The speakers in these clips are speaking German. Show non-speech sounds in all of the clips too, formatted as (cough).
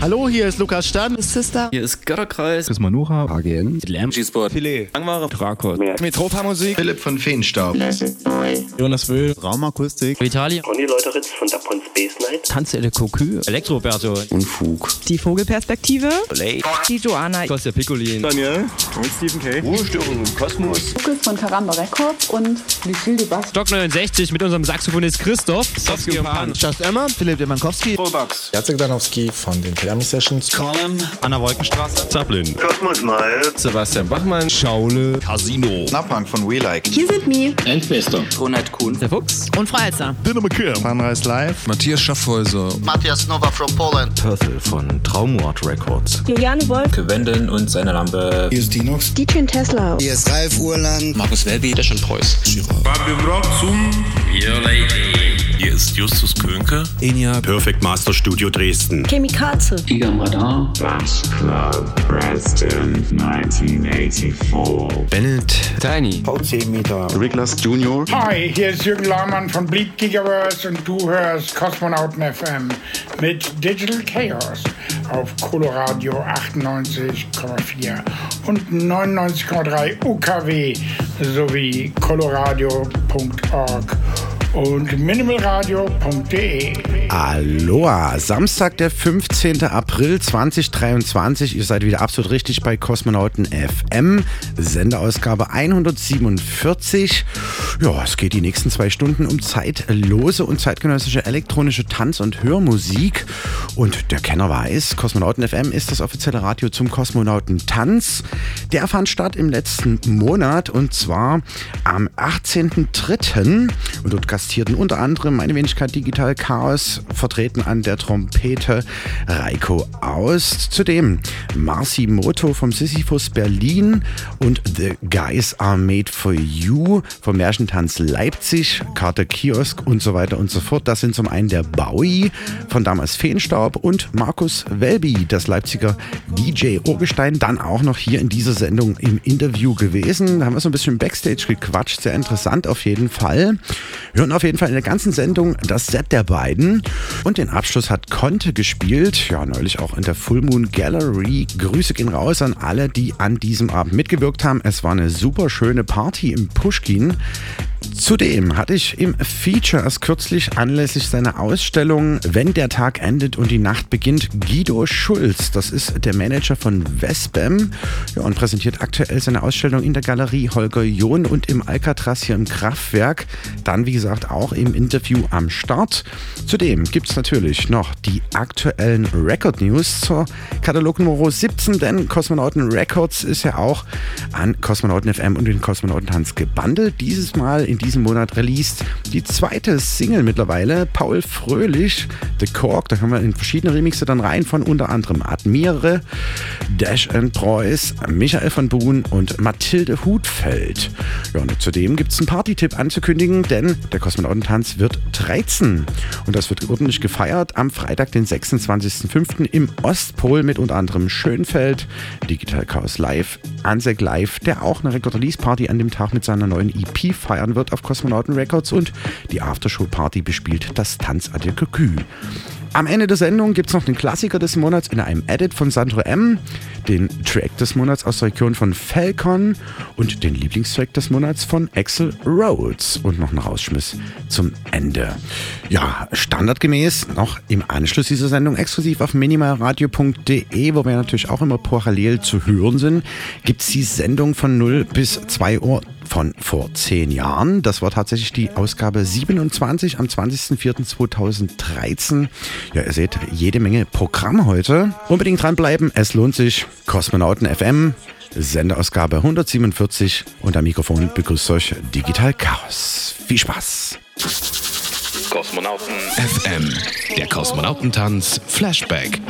Hallo, hier ist Lukas Stan. Sister. Hier ist Götterkreis. Das ist Manuha. AGN. Lamb G-Sport. Filet. Langware. Drakos. Metropa-Musik. Philipp von Feenstaub. Jonas Wöhl. Raumakustik. Vitali. Conny Leuteritz von Dapon Space Night. Tanze de Cocu. Elektroberto. Unfug. Die Vogelperspektive. Play. Die Joanna. Kostja Piccolin. Daniel. Und Stephen K. Ruhestörung im Kosmos. Lukas von Karamba Records und Lucille de Bass. Stock 69 mit unserem Saxophonist Christoph. Sofsky und Pan. Just Emma. Philipp Demankowski. Rollbugs. Jacek Danowski von den Thermi Sessions. Colin. Anna Wolkenstraße. Zaplin. Kosmos mal. Sebastian Bachmann. Schaule. Casino. Naprank von We Like. Hier sind Mi. Ronald Kuhn. Der Fuchs. Und Freizer. Dinner McKim. Sunrise Live. Matthias Schaffhäuser. Matthias Nova from Poland. Purple von Traumwort Records. Juliane Wolf. Wendeln und seine Lampe. Hier ist Dinox. DJ Tesla. Hier ist Ralf Urland. Markus Welby. Der schon Preuß. Fabio Brotzum. Your Lady. Hier ist Justus Könke. Enya. Perfect Master Studio Dresden. Chemikaze. Giga am Radar. Bass Club Preston 1984. Bennett. Tiny. VC Meter. Riglas Junior. Hi, hier ist Jürgen Lahmann von Bleed Gigaverse und du hörst Kosmonauten FM mit Digital Chaos auf Coloradio 98,4 und 99,3 UKW sowie coloradio.org und minimalradio.de. Aloha, Samstag, der 15. April 2023. Ihr seid wieder absolut richtig bei Kosmonauten FM, Sendeausgabe 147. Ja, es geht die nächsten zwei Stunden um zeitlose und zeitgenössische elektronische Tanz- und Hörmusik. Und der Kenner weiß, Kosmonauten FM ist das offizielle Radio zum Kosmonautentanz. Der fand statt im letzten Monat und zwar am 18.03. Und dort gastierten unter anderem meine Wenigkeit Digital Chaos, vertreten an der Trompete Reiko Aus. Zudem Marci Moto vom Sisyphus Berlin und The Guys Are Made For You vom Märchentanz Leipzig, Carter Kiosk und so weiter und so fort. Das sind zum einen der Bowie von damals Feenstaub und Markus Welby, das Leipziger DJ Urgestein, dann auch noch hier in dieser Sendung im Interview gewesen. Da haben wir so ein bisschen Backstage gequatscht, sehr interessant auf jeden Fall. Hören auf jeden Fall in der ganzen Sendung das Set der beiden. Und den Abschluss hat Conte gespielt. Ja, neulich auch in der Full Moon Gallery. Grüße gehen raus an alle, die an diesem Abend mitgewirkt haben. Es war eine super schöne Party im Pushkin. Zudem hatte ich im Feature erst kürzlich anlässlich seiner Ausstellung Wenn der Tag endet und die Nacht beginnt Guido Schulz. Das ist der Manager von Vespem ja, und präsentiert aktuell seine Ausstellung in der Galerie Holger John und im Alcatraz hier im Kraftwerk. Dann, wie gesagt, auch im Interview am Start. Zudem gibt es natürlich noch die aktuellen Record News zur Katalog Nummer 17, denn Kosmonauten Records ist ja auch an Kosmonauten FM und den Kosmonautentanz gebundelt. Dieses Mal in diesem Monat released die zweite Single mittlerweile, Paul Fröhlich, The Cork. Da können wir in verschiedene Remixe dann rein von unter anderem Admire, Dash and Preuß, Michael von Buhn und Mathilde Hutfeld. Ja, und zudem gibt es einen Party-Tipp anzukündigen, denn der Kosmonautentanz wird 13. Und das wird ordentlich gefeiert am Freitag, den 26.05. im Ostpol mit unter anderem Schönfeld, Digital Chaos Live, Ansek Live, der auch eine Record-Release-Party an dem Tag mit seiner neuen EP feiern wird auf Kosmonauten Records und die Aftershow-Party bespielt das Tanz à Cocu. Am Ende der Sendung gibt es noch den Klassiker des Monats in einem Edit von Sandro M., den Track des Monats aus der Region von Falcon und den Lieblingstrack des Monats von Axel Rhodes und noch einen Rausschmiss zum Ende. Ja, standardgemäß noch im Anschluss dieser Sendung exklusiv auf minimalradio.de, wo wir natürlich auch immer parallel zu hören sind, gibt es die Sendung von 0 bis 2 Uhr von vor zehn Jahren. Das war tatsächlich die Ausgabe 27 am 20.04.2013. Ja, ihr seht, jede Menge Programm heute. Unbedingt dranbleiben, es lohnt sich. Kosmonauten FM, Sendeausgabe 147 und am Mikrofon begrüßt euch Digital Chaos. Viel Spaß! Kosmonauten FM. Der Kosmonautentanz Flashback.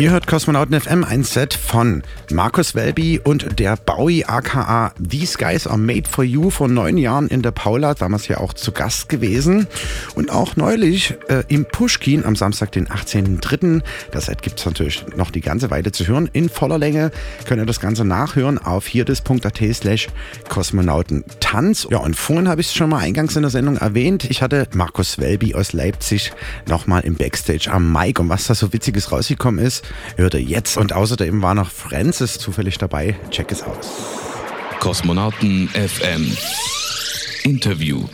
Ihr hört Kosmonauten FM, ein Set von Markus Welby und der Bowie aka These Guys Are Made For You vor neun Jahren in der Paula, damals ja auch zu Gast gewesen. Auch neulich äh, im Pushkin am Samstag, den 18.03. Das gibt es natürlich noch die ganze Weile zu hören. In voller Länge könnt ihr das Ganze nachhören auf hierdis.at slash Kosmonautentanz. Ja, und vorhin habe ich es schon mal eingangs in der Sendung erwähnt. Ich hatte Markus Welby aus Leipzig nochmal im Backstage am Mic. Und was da so Witziges rausgekommen ist, hört ihr jetzt. Und außerdem war noch Francis zufällig dabei. Check es aus. Kosmonauten FM Interview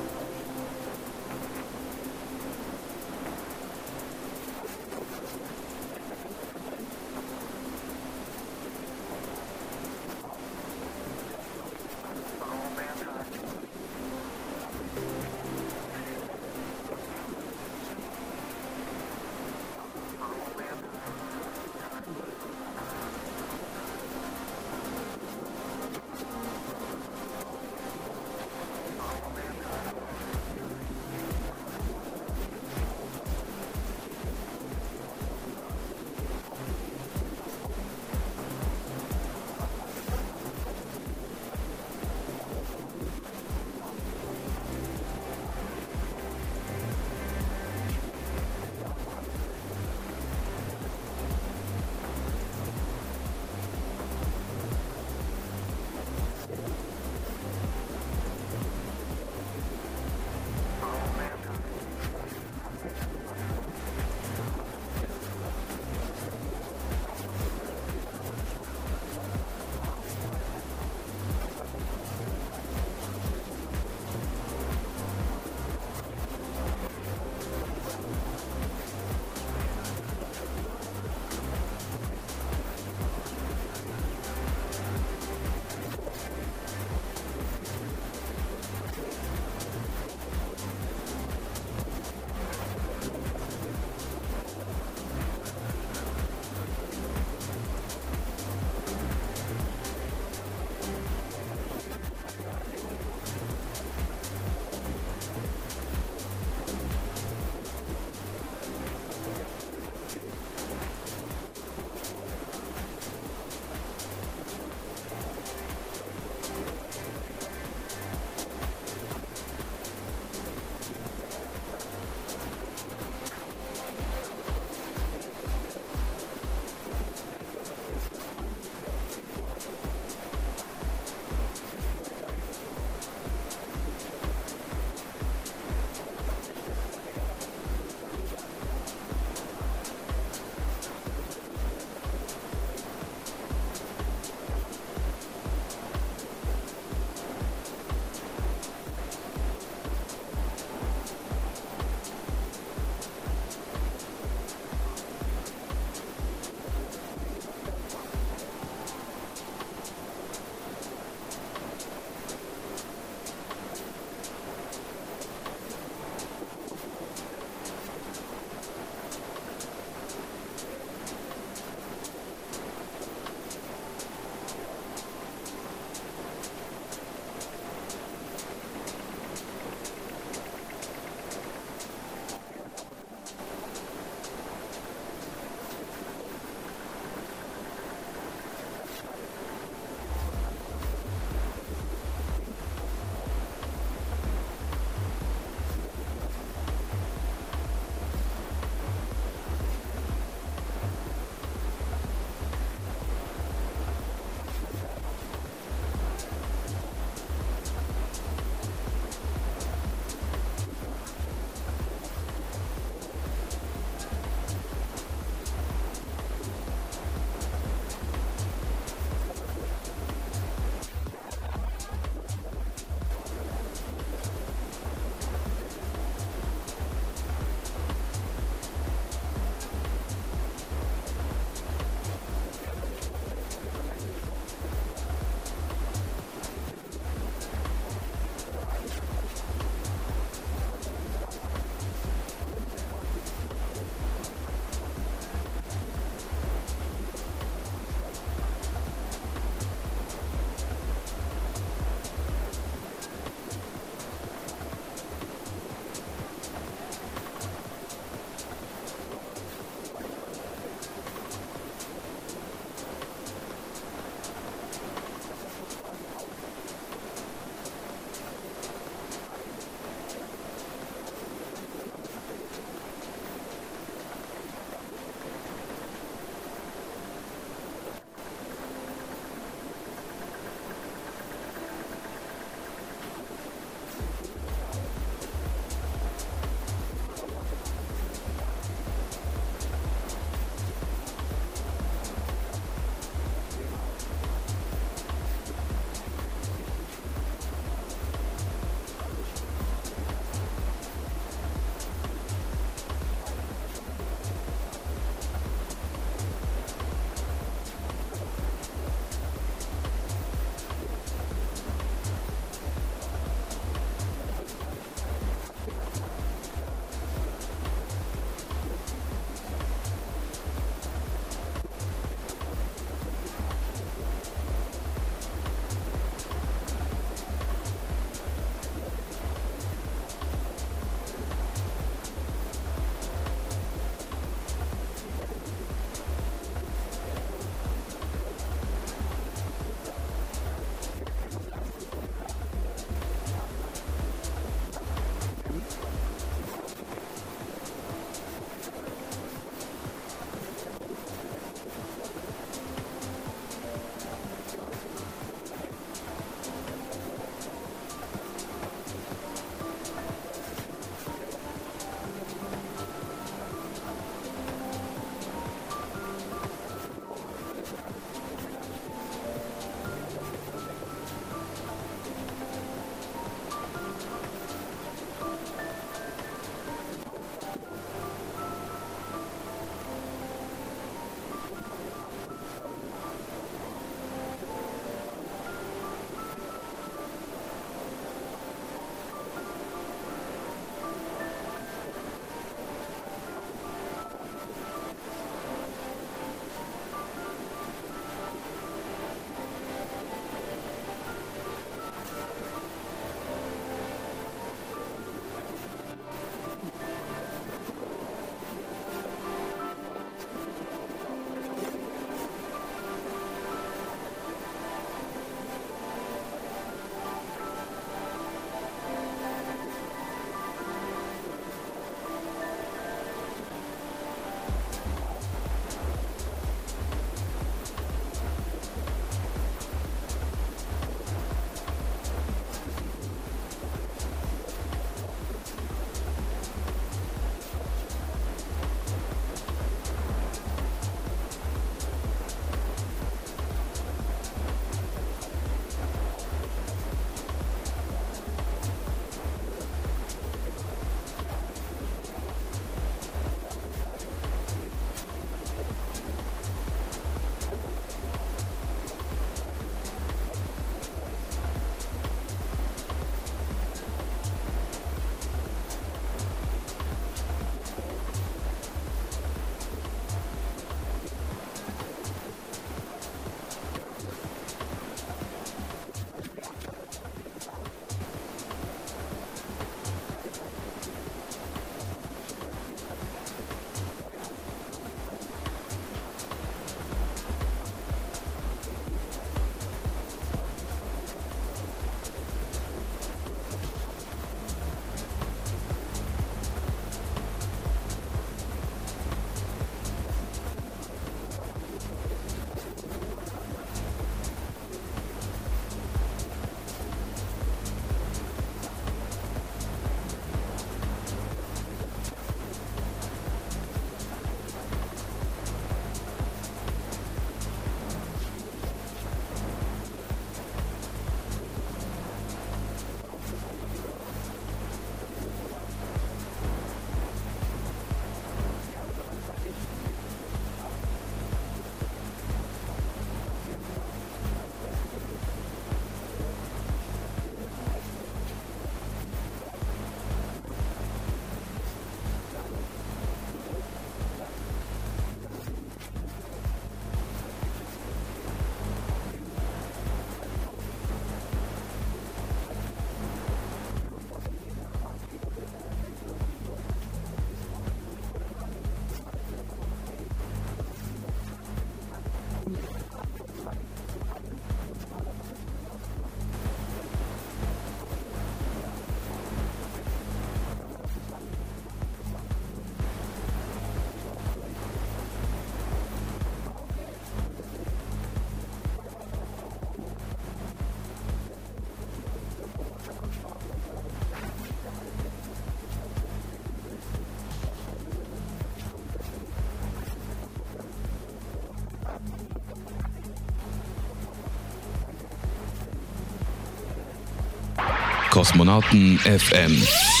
Kosmonauten FM.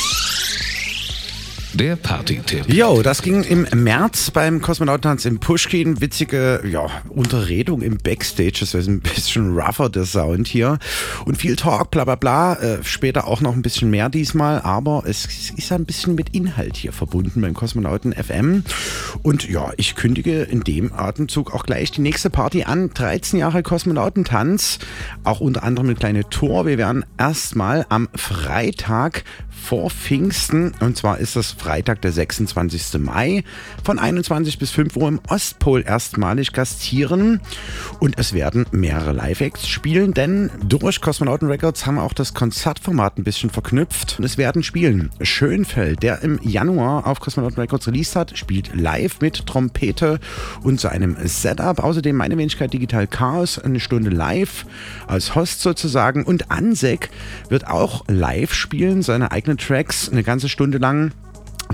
Der Party-Tipp. Jo, das ging im März beim Kosmonautentanz im Pushkin. Witzige ja, Unterredung im Backstage. Das ist ein bisschen rougher, der Sound hier. Und viel Talk, bla bla bla. Äh, später auch noch ein bisschen mehr diesmal. Aber es ist ein bisschen mit Inhalt hier verbunden beim Kosmonauten FM. Und ja, ich kündige in dem Atemzug auch gleich die nächste Party an. 13 Jahre Kosmonautentanz. Auch unter anderem eine kleine Tour. Wir werden erstmal am Freitag vor Pfingsten. Und zwar ist das Freitag, der 26. Mai, von 21 bis 5 Uhr im Ostpol erstmalig gastieren. Und es werden mehrere Live-Acts spielen, denn durch Kosmonauten Records haben wir auch das Konzertformat ein bisschen verknüpft. Und es werden spielen Schönfeld, der im Januar auf Kosmonauten Records released hat, spielt live mit Trompete und seinem Setup. Außerdem meine Wenigkeit Digital Chaos, eine Stunde live als Host sozusagen. Und Ansek wird auch live spielen, seine eigenen Tracks eine ganze Stunde lang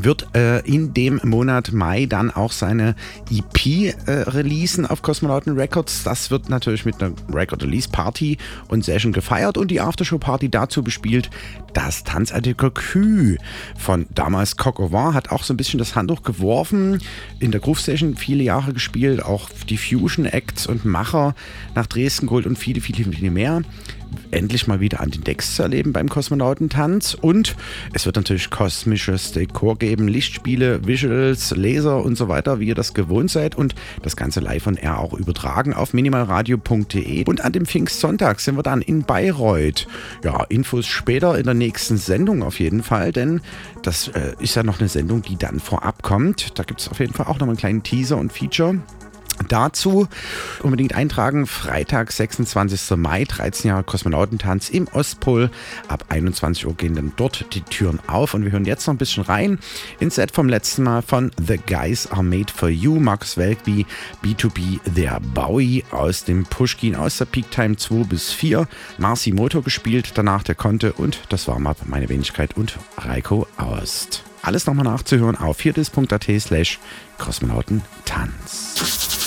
wird äh, in dem Monat Mai dann auch seine EP äh, releasen auf Kosmonauten Records. Das wird natürlich mit einer Record Release Party und Session gefeiert und die Aftershow Party dazu bespielt. Das Tanzartikel Kü von damals Coq hat auch so ein bisschen das Handtuch geworfen. In der Groove Session viele Jahre gespielt, auch die Fusion Acts und Macher nach Dresden geholt und viele, viele, viele mehr endlich mal wieder an den Decks zu erleben beim Kosmonautentanz. Und es wird natürlich kosmisches Dekor geben, Lichtspiele, Visuals, Laser und so weiter, wie ihr das gewohnt seid. Und das Ganze live und air auch übertragen auf minimalradio.de. Und an dem Pfingstsonntag sind wir dann in Bayreuth. Ja, Infos später in der nächsten Sendung auf jeden Fall, denn das äh, ist ja noch eine Sendung, die dann vorab kommt. Da gibt es auf jeden Fall auch noch einen kleinen Teaser und Feature. Dazu unbedingt eintragen, Freitag, 26. Mai, 13 Jahre Kosmonautentanz im Ostpol. Ab 21 Uhr gehen dann dort die Türen auf und wir hören jetzt noch ein bisschen rein ins Set vom letzten Mal von The Guys Are Made For You, Markus Welkby, B2B, der Bowie aus dem Pushkin aus der Peak Time 2 bis 4, Marci Motor gespielt, danach der Konte und das war mal meine Wenigkeit und Reiko Aust. Alles nochmal nachzuhören auf viertes.at slash Kosmonautentanz.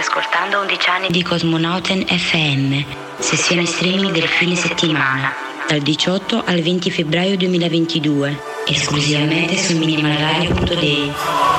Ascoltando 11 anni di Cosmonauten FM, sessione streaming del fine settimana, dal 18 al 20 febbraio 2022, esclusivamente su minimalradio.de.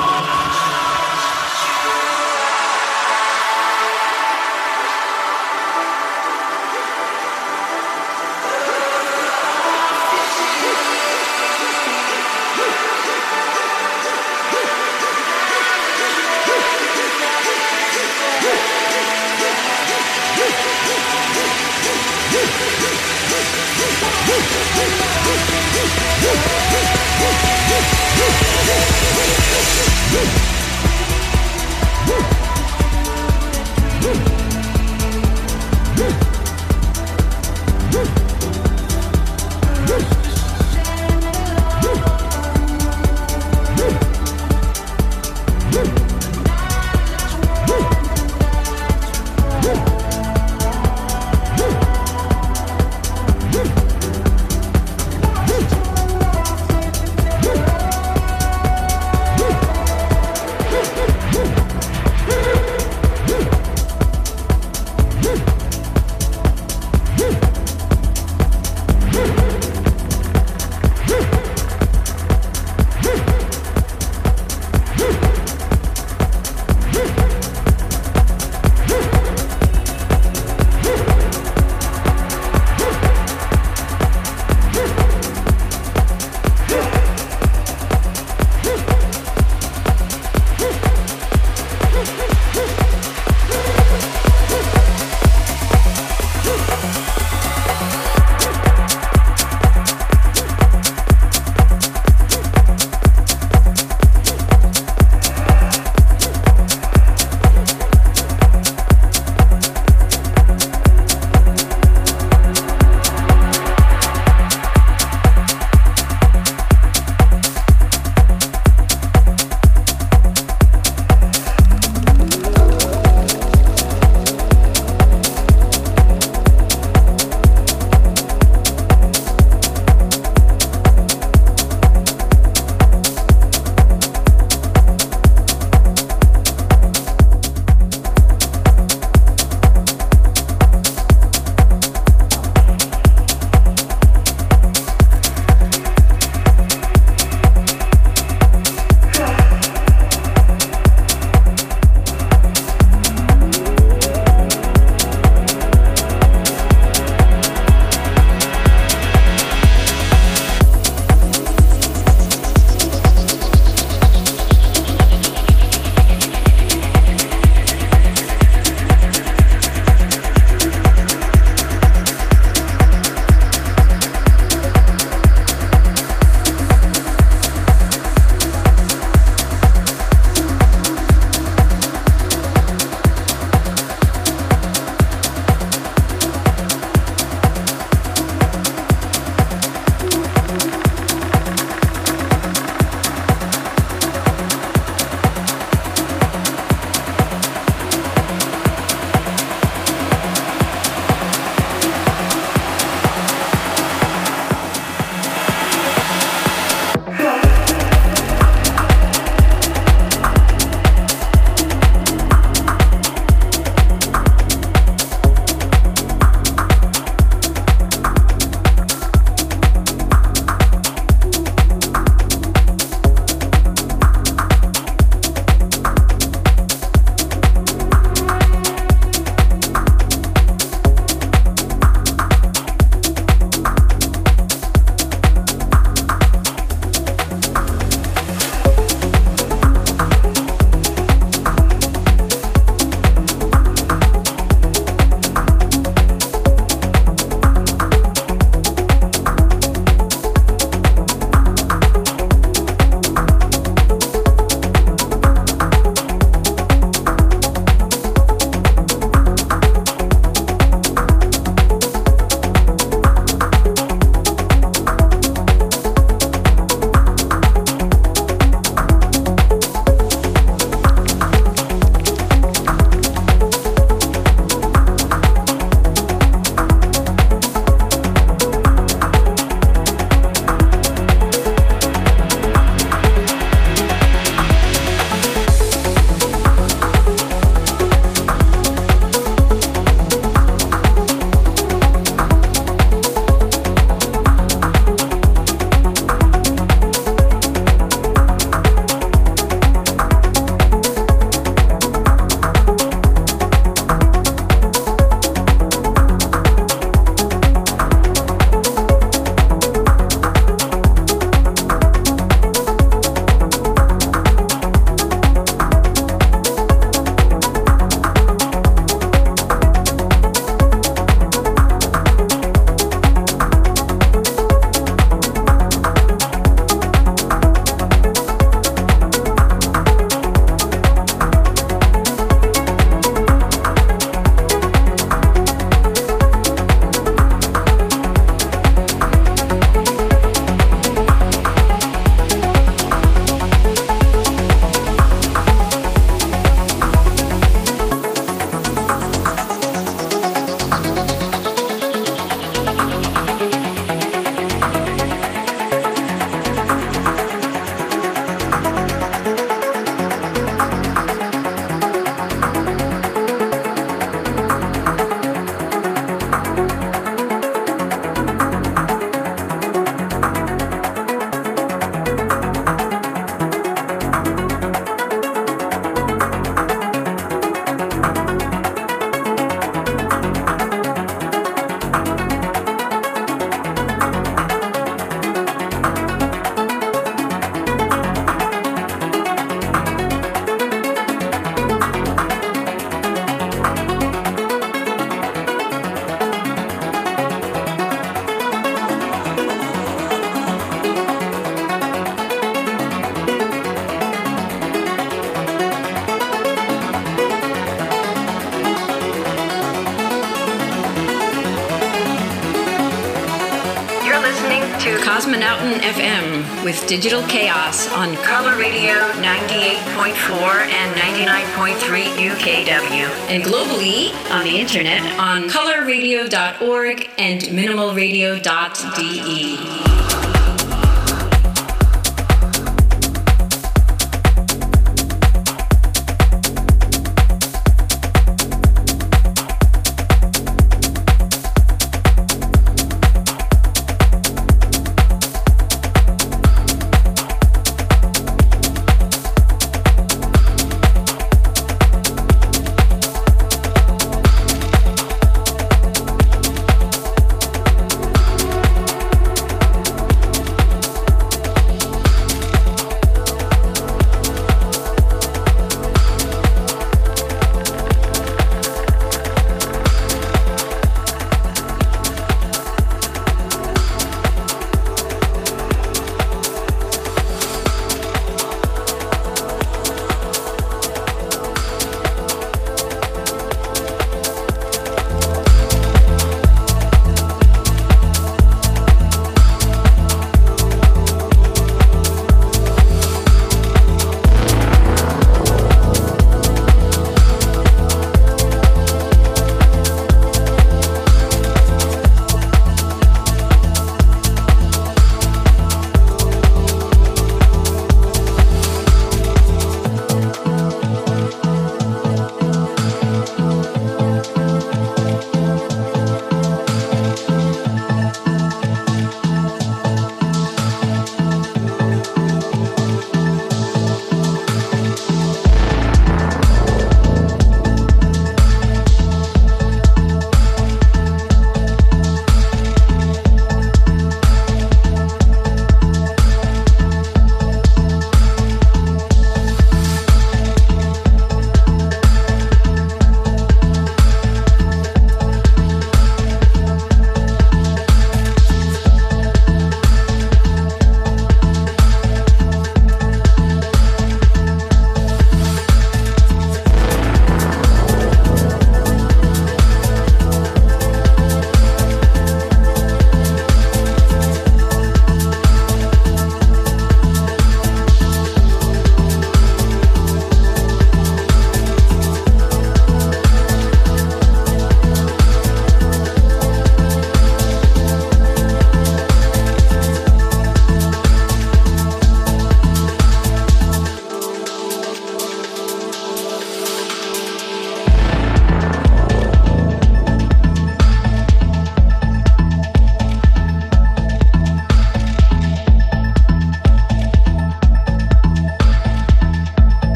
Digital Chaos on Color Radio 98.4 and 99.3 UKW. And globally on the internet on colorradio.org and minimalradio.de.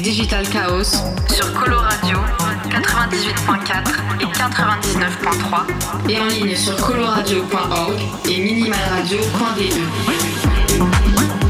Digital Chaos sur Coloradio 98.4 et 99.3 et en ligne sur coloradio.org et minimalradio.de.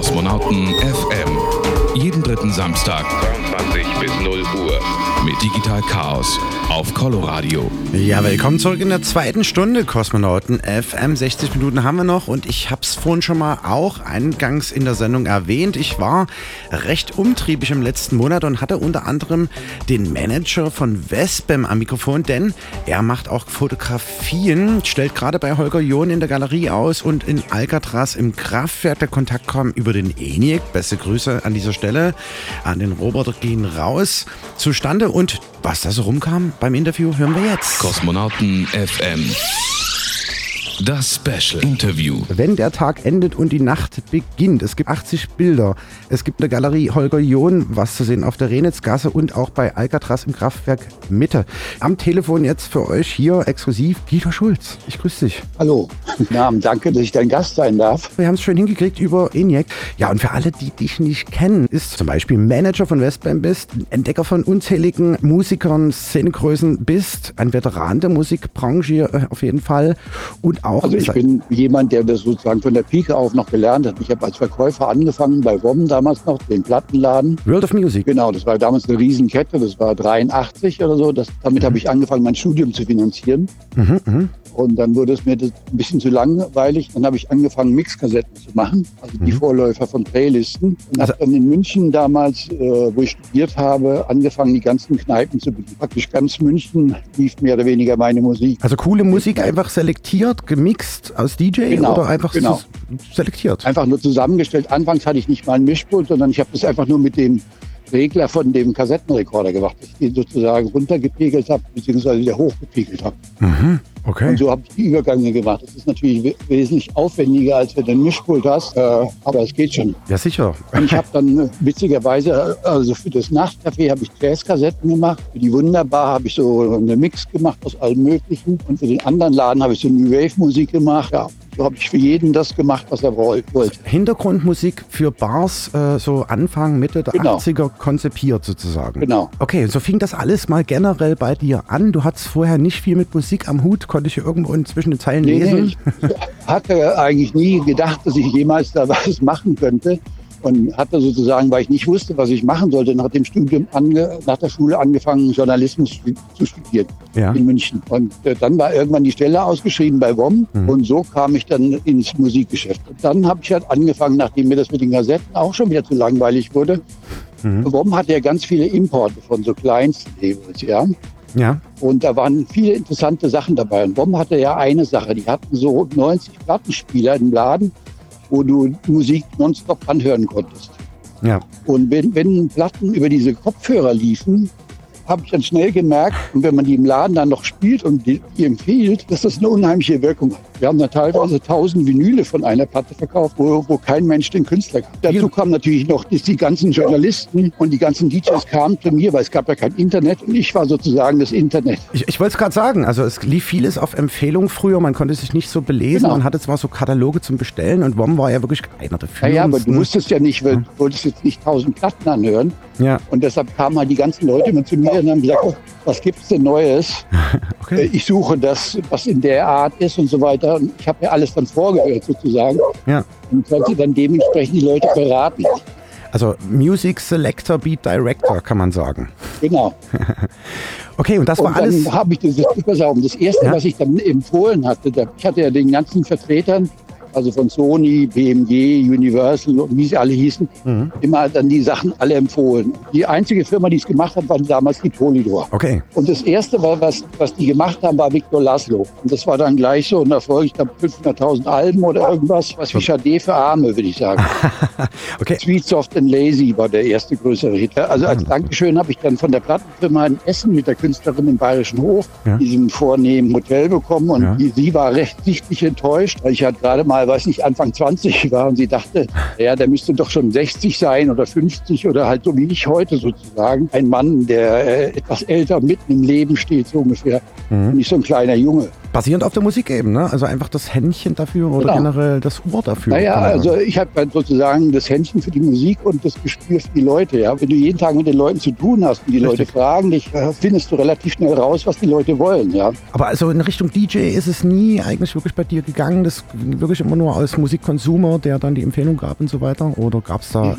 Kosmonauten FM. Jeden dritten Samstag 22 bis 0 Uhr mit Digital Chaos auf Coloradio. Ja, willkommen zurück in der zweiten Stunde Kosmonauten FM. 60 Minuten haben wir noch und ich habe es vorhin schon mal auch eingangs in der Sendung erwähnt. Ich war recht umtriebig im letzten Monat und hatte unter anderem den Manager von Vespem am Mikrofon, denn er macht auch Fotografien, stellt gerade bei Holger John in der Galerie aus und in Alcatraz im Kraftwerk. Der Kontakt kam über den ENIAC. Beste Grüße an dieser Stelle. An den Roboter gehen raus zustande und was da so rumkam beim Interview, hören wir jetzt. Kosmonauten FM. Das Special Interview. Wenn der Tag endet und die Nacht beginnt, es gibt 80 Bilder. Es gibt eine Galerie Holger John, was zu sehen auf der Renitzgasse und auch bei Alcatraz im Kraftwerk Mitte. Am Telefon jetzt für euch hier exklusiv Dieter Schulz. Ich grüße dich. Hallo. Guten Abend. Danke, dass ich dein Gast sein darf. Wir haben es schön hingekriegt über ENIAC. Ja, und für alle, die dich nicht kennen, ist zum Beispiel Manager von Westbam bist, Entdecker von unzähligen Musikern, Szenegrößen bist, ein Veteran der Musikbranche hier äh, auf jeden Fall und auch also ich bin jemand, der das sozusagen von der Pike auf noch gelernt hat. Ich habe als Verkäufer angefangen bei WOM damals noch, den Plattenladen. World of Music. Genau, das war damals eine Riesenkette, das war 83 oder so. Das, damit mhm. habe ich angefangen, mein Studium zu finanzieren. Mhm, mh. Und dann wurde es mir ein bisschen zu langweilig. Dann habe ich angefangen, Mixkassetten zu machen, also die mhm. Vorläufer von Playlisten. Und also, habe dann in München damals, äh, wo ich studiert habe, angefangen, die ganzen Kneipen zu bedienen. Praktisch ganz München lief mehr oder weniger meine Musik. Also coole Musik einfach selektiert, gemixt aus DJ genau, oder einfach genau. selektiert? Einfach nur zusammengestellt. Anfangs hatte ich nicht mal ein Mischpult, sondern ich habe das einfach nur mit dem Regler von dem Kassettenrekorder gemacht, dass ich den sozusagen runtergepegelt habe, beziehungsweise wieder hochgepegelt habe. Mhm. Okay. Und so habe ich die Übergänge gemacht. Das ist natürlich wesentlich aufwendiger, als wenn du ein Mischpult hast, äh, aber es geht schon. Ja, sicher. Und ich habe dann äh, witzigerweise, also für das Nachtcafé habe ich Jazzkassetten gemacht, für die Wunderbar habe ich so eine Mix gemacht aus allem Möglichen und für den anderen Laden habe ich so New Wave Musik gemacht. Ja, so habe ich für jeden das gemacht, was er wollte. Hintergrundmusik für Bars äh, so Anfang, Mitte der genau. 80er konzipiert sozusagen. Genau. Okay, so fing das alles mal generell bei dir an. Du hattest vorher nicht viel mit Musik am Hut, konnte ich irgendwo zwischen den Zeilen nee, lesen. Ich hatte eigentlich nie gedacht, dass ich jemals da (laughs) was machen könnte und hatte sozusagen, weil ich nicht wusste, was ich machen sollte, nach dem Studium, ange, nach der Schule angefangen, Journalismus zu studieren ja. in München. Und äh, dann war irgendwann die Stelle ausgeschrieben bei WOM mhm. und so kam ich dann ins Musikgeschäft. Und dann habe ich halt angefangen, nachdem mir das mit den Kassetten auch schon wieder zu langweilig wurde. Mhm. WOM hatte ja ganz viele Importe von so Kleinstlabels, ja. Ja. Und da waren viele interessante Sachen dabei. Und WOM hatte ja eine Sache, die hatten so 90 Plattenspieler im Laden wo du Musik nonstop anhören konntest. Ja. Und wenn, wenn Platten über diese Kopfhörer liefen, habe ich dann schnell gemerkt, und wenn man die im Laden dann noch spielt und die, die empfiehlt, dass das eine unheimliche Wirkung hat. Wir haben da teilweise tausend Vinyle von einer Platte verkauft, wo, wo kein Mensch den Künstler kann. Dazu kam natürlich noch, dass die ganzen Journalisten und die ganzen DJs kamen zu mir, weil es gab ja kein Internet und ich war sozusagen das Internet. Ich, ich wollte es gerade sagen, also es lief vieles auf Empfehlung früher, man konnte sich nicht so belesen, genau. man hatte zwar so Kataloge zum Bestellen und WOM war ja wirklich einer der führendsten. Ja, ja, aber du wusstest ja nicht, weil, du wolltest jetzt nicht tausend Platten anhören. Ja. Und deshalb kamen halt die ganzen Leute immer zu mir und haben gesagt, oh, was gibt's denn Neues? (laughs) okay. Ich suche das, was in der Art ist und so weiter. Und ich habe mir alles dann vorgehört sozusagen. Ja. Und konnte dann dementsprechend die Leute beraten. Also Music Selector, Beat Director, kann man sagen. Genau. (laughs) okay, und das und war alles. Dann habe ich das, auf, das erste, ja? was ich dann empfohlen hatte, ich hatte ja den ganzen Vertretern also von Sony, BMG, Universal und wie sie alle hießen, mhm. immer dann die Sachen alle empfohlen. Die einzige Firma, die es gemacht hat, war damals die Polydor. Okay. Und das erste, was, was die gemacht haben, war Victor Laszlo. Und das war dann gleich so ein Erfolg, ich glaube 500.000 Alben oder irgendwas, was wie Chade für Arme, würde ich sagen. (laughs) okay. Sweet, Soft and Lazy war der erste größere Hit. Also als Dankeschön habe ich dann von der Plattenfirma ein Essen mit der Künstlerin im Bayerischen Hof, ja. diesem vornehmen Hotel bekommen. Und ja. die, sie war recht sichtlich enttäuscht, weil ich halt gerade mal mal, weiß nicht, Anfang 20 (laughs) war und sie dachte, ja, der müsste doch schon 60 sein oder 50 oder halt so wie ich heute sozusagen. Ein Mann, der äh, etwas älter mitten im Leben steht, so ungefähr. Mhm. Nicht so ein kleiner Junge. Basierend auf der Musik eben, ne? Also einfach das Händchen dafür oder Genau. generell das Ohr dafür. Naja, also ich habe sozusagen das Händchen für die Musik und das Gespür für die Leute. Ja? Wenn du jeden Tag mit den Leuten zu tun hast und die Leute Richtig. fragen dich, äh, findest du relativ schnell raus, was die Leute wollen. Ja? Aber also in Richtung DJ ist es nie eigentlich wirklich bei dir gegangen. Das wirklich immer nur als Musikkonsumer, der dann die Empfehlung gab und so weiter? Oder gab es da.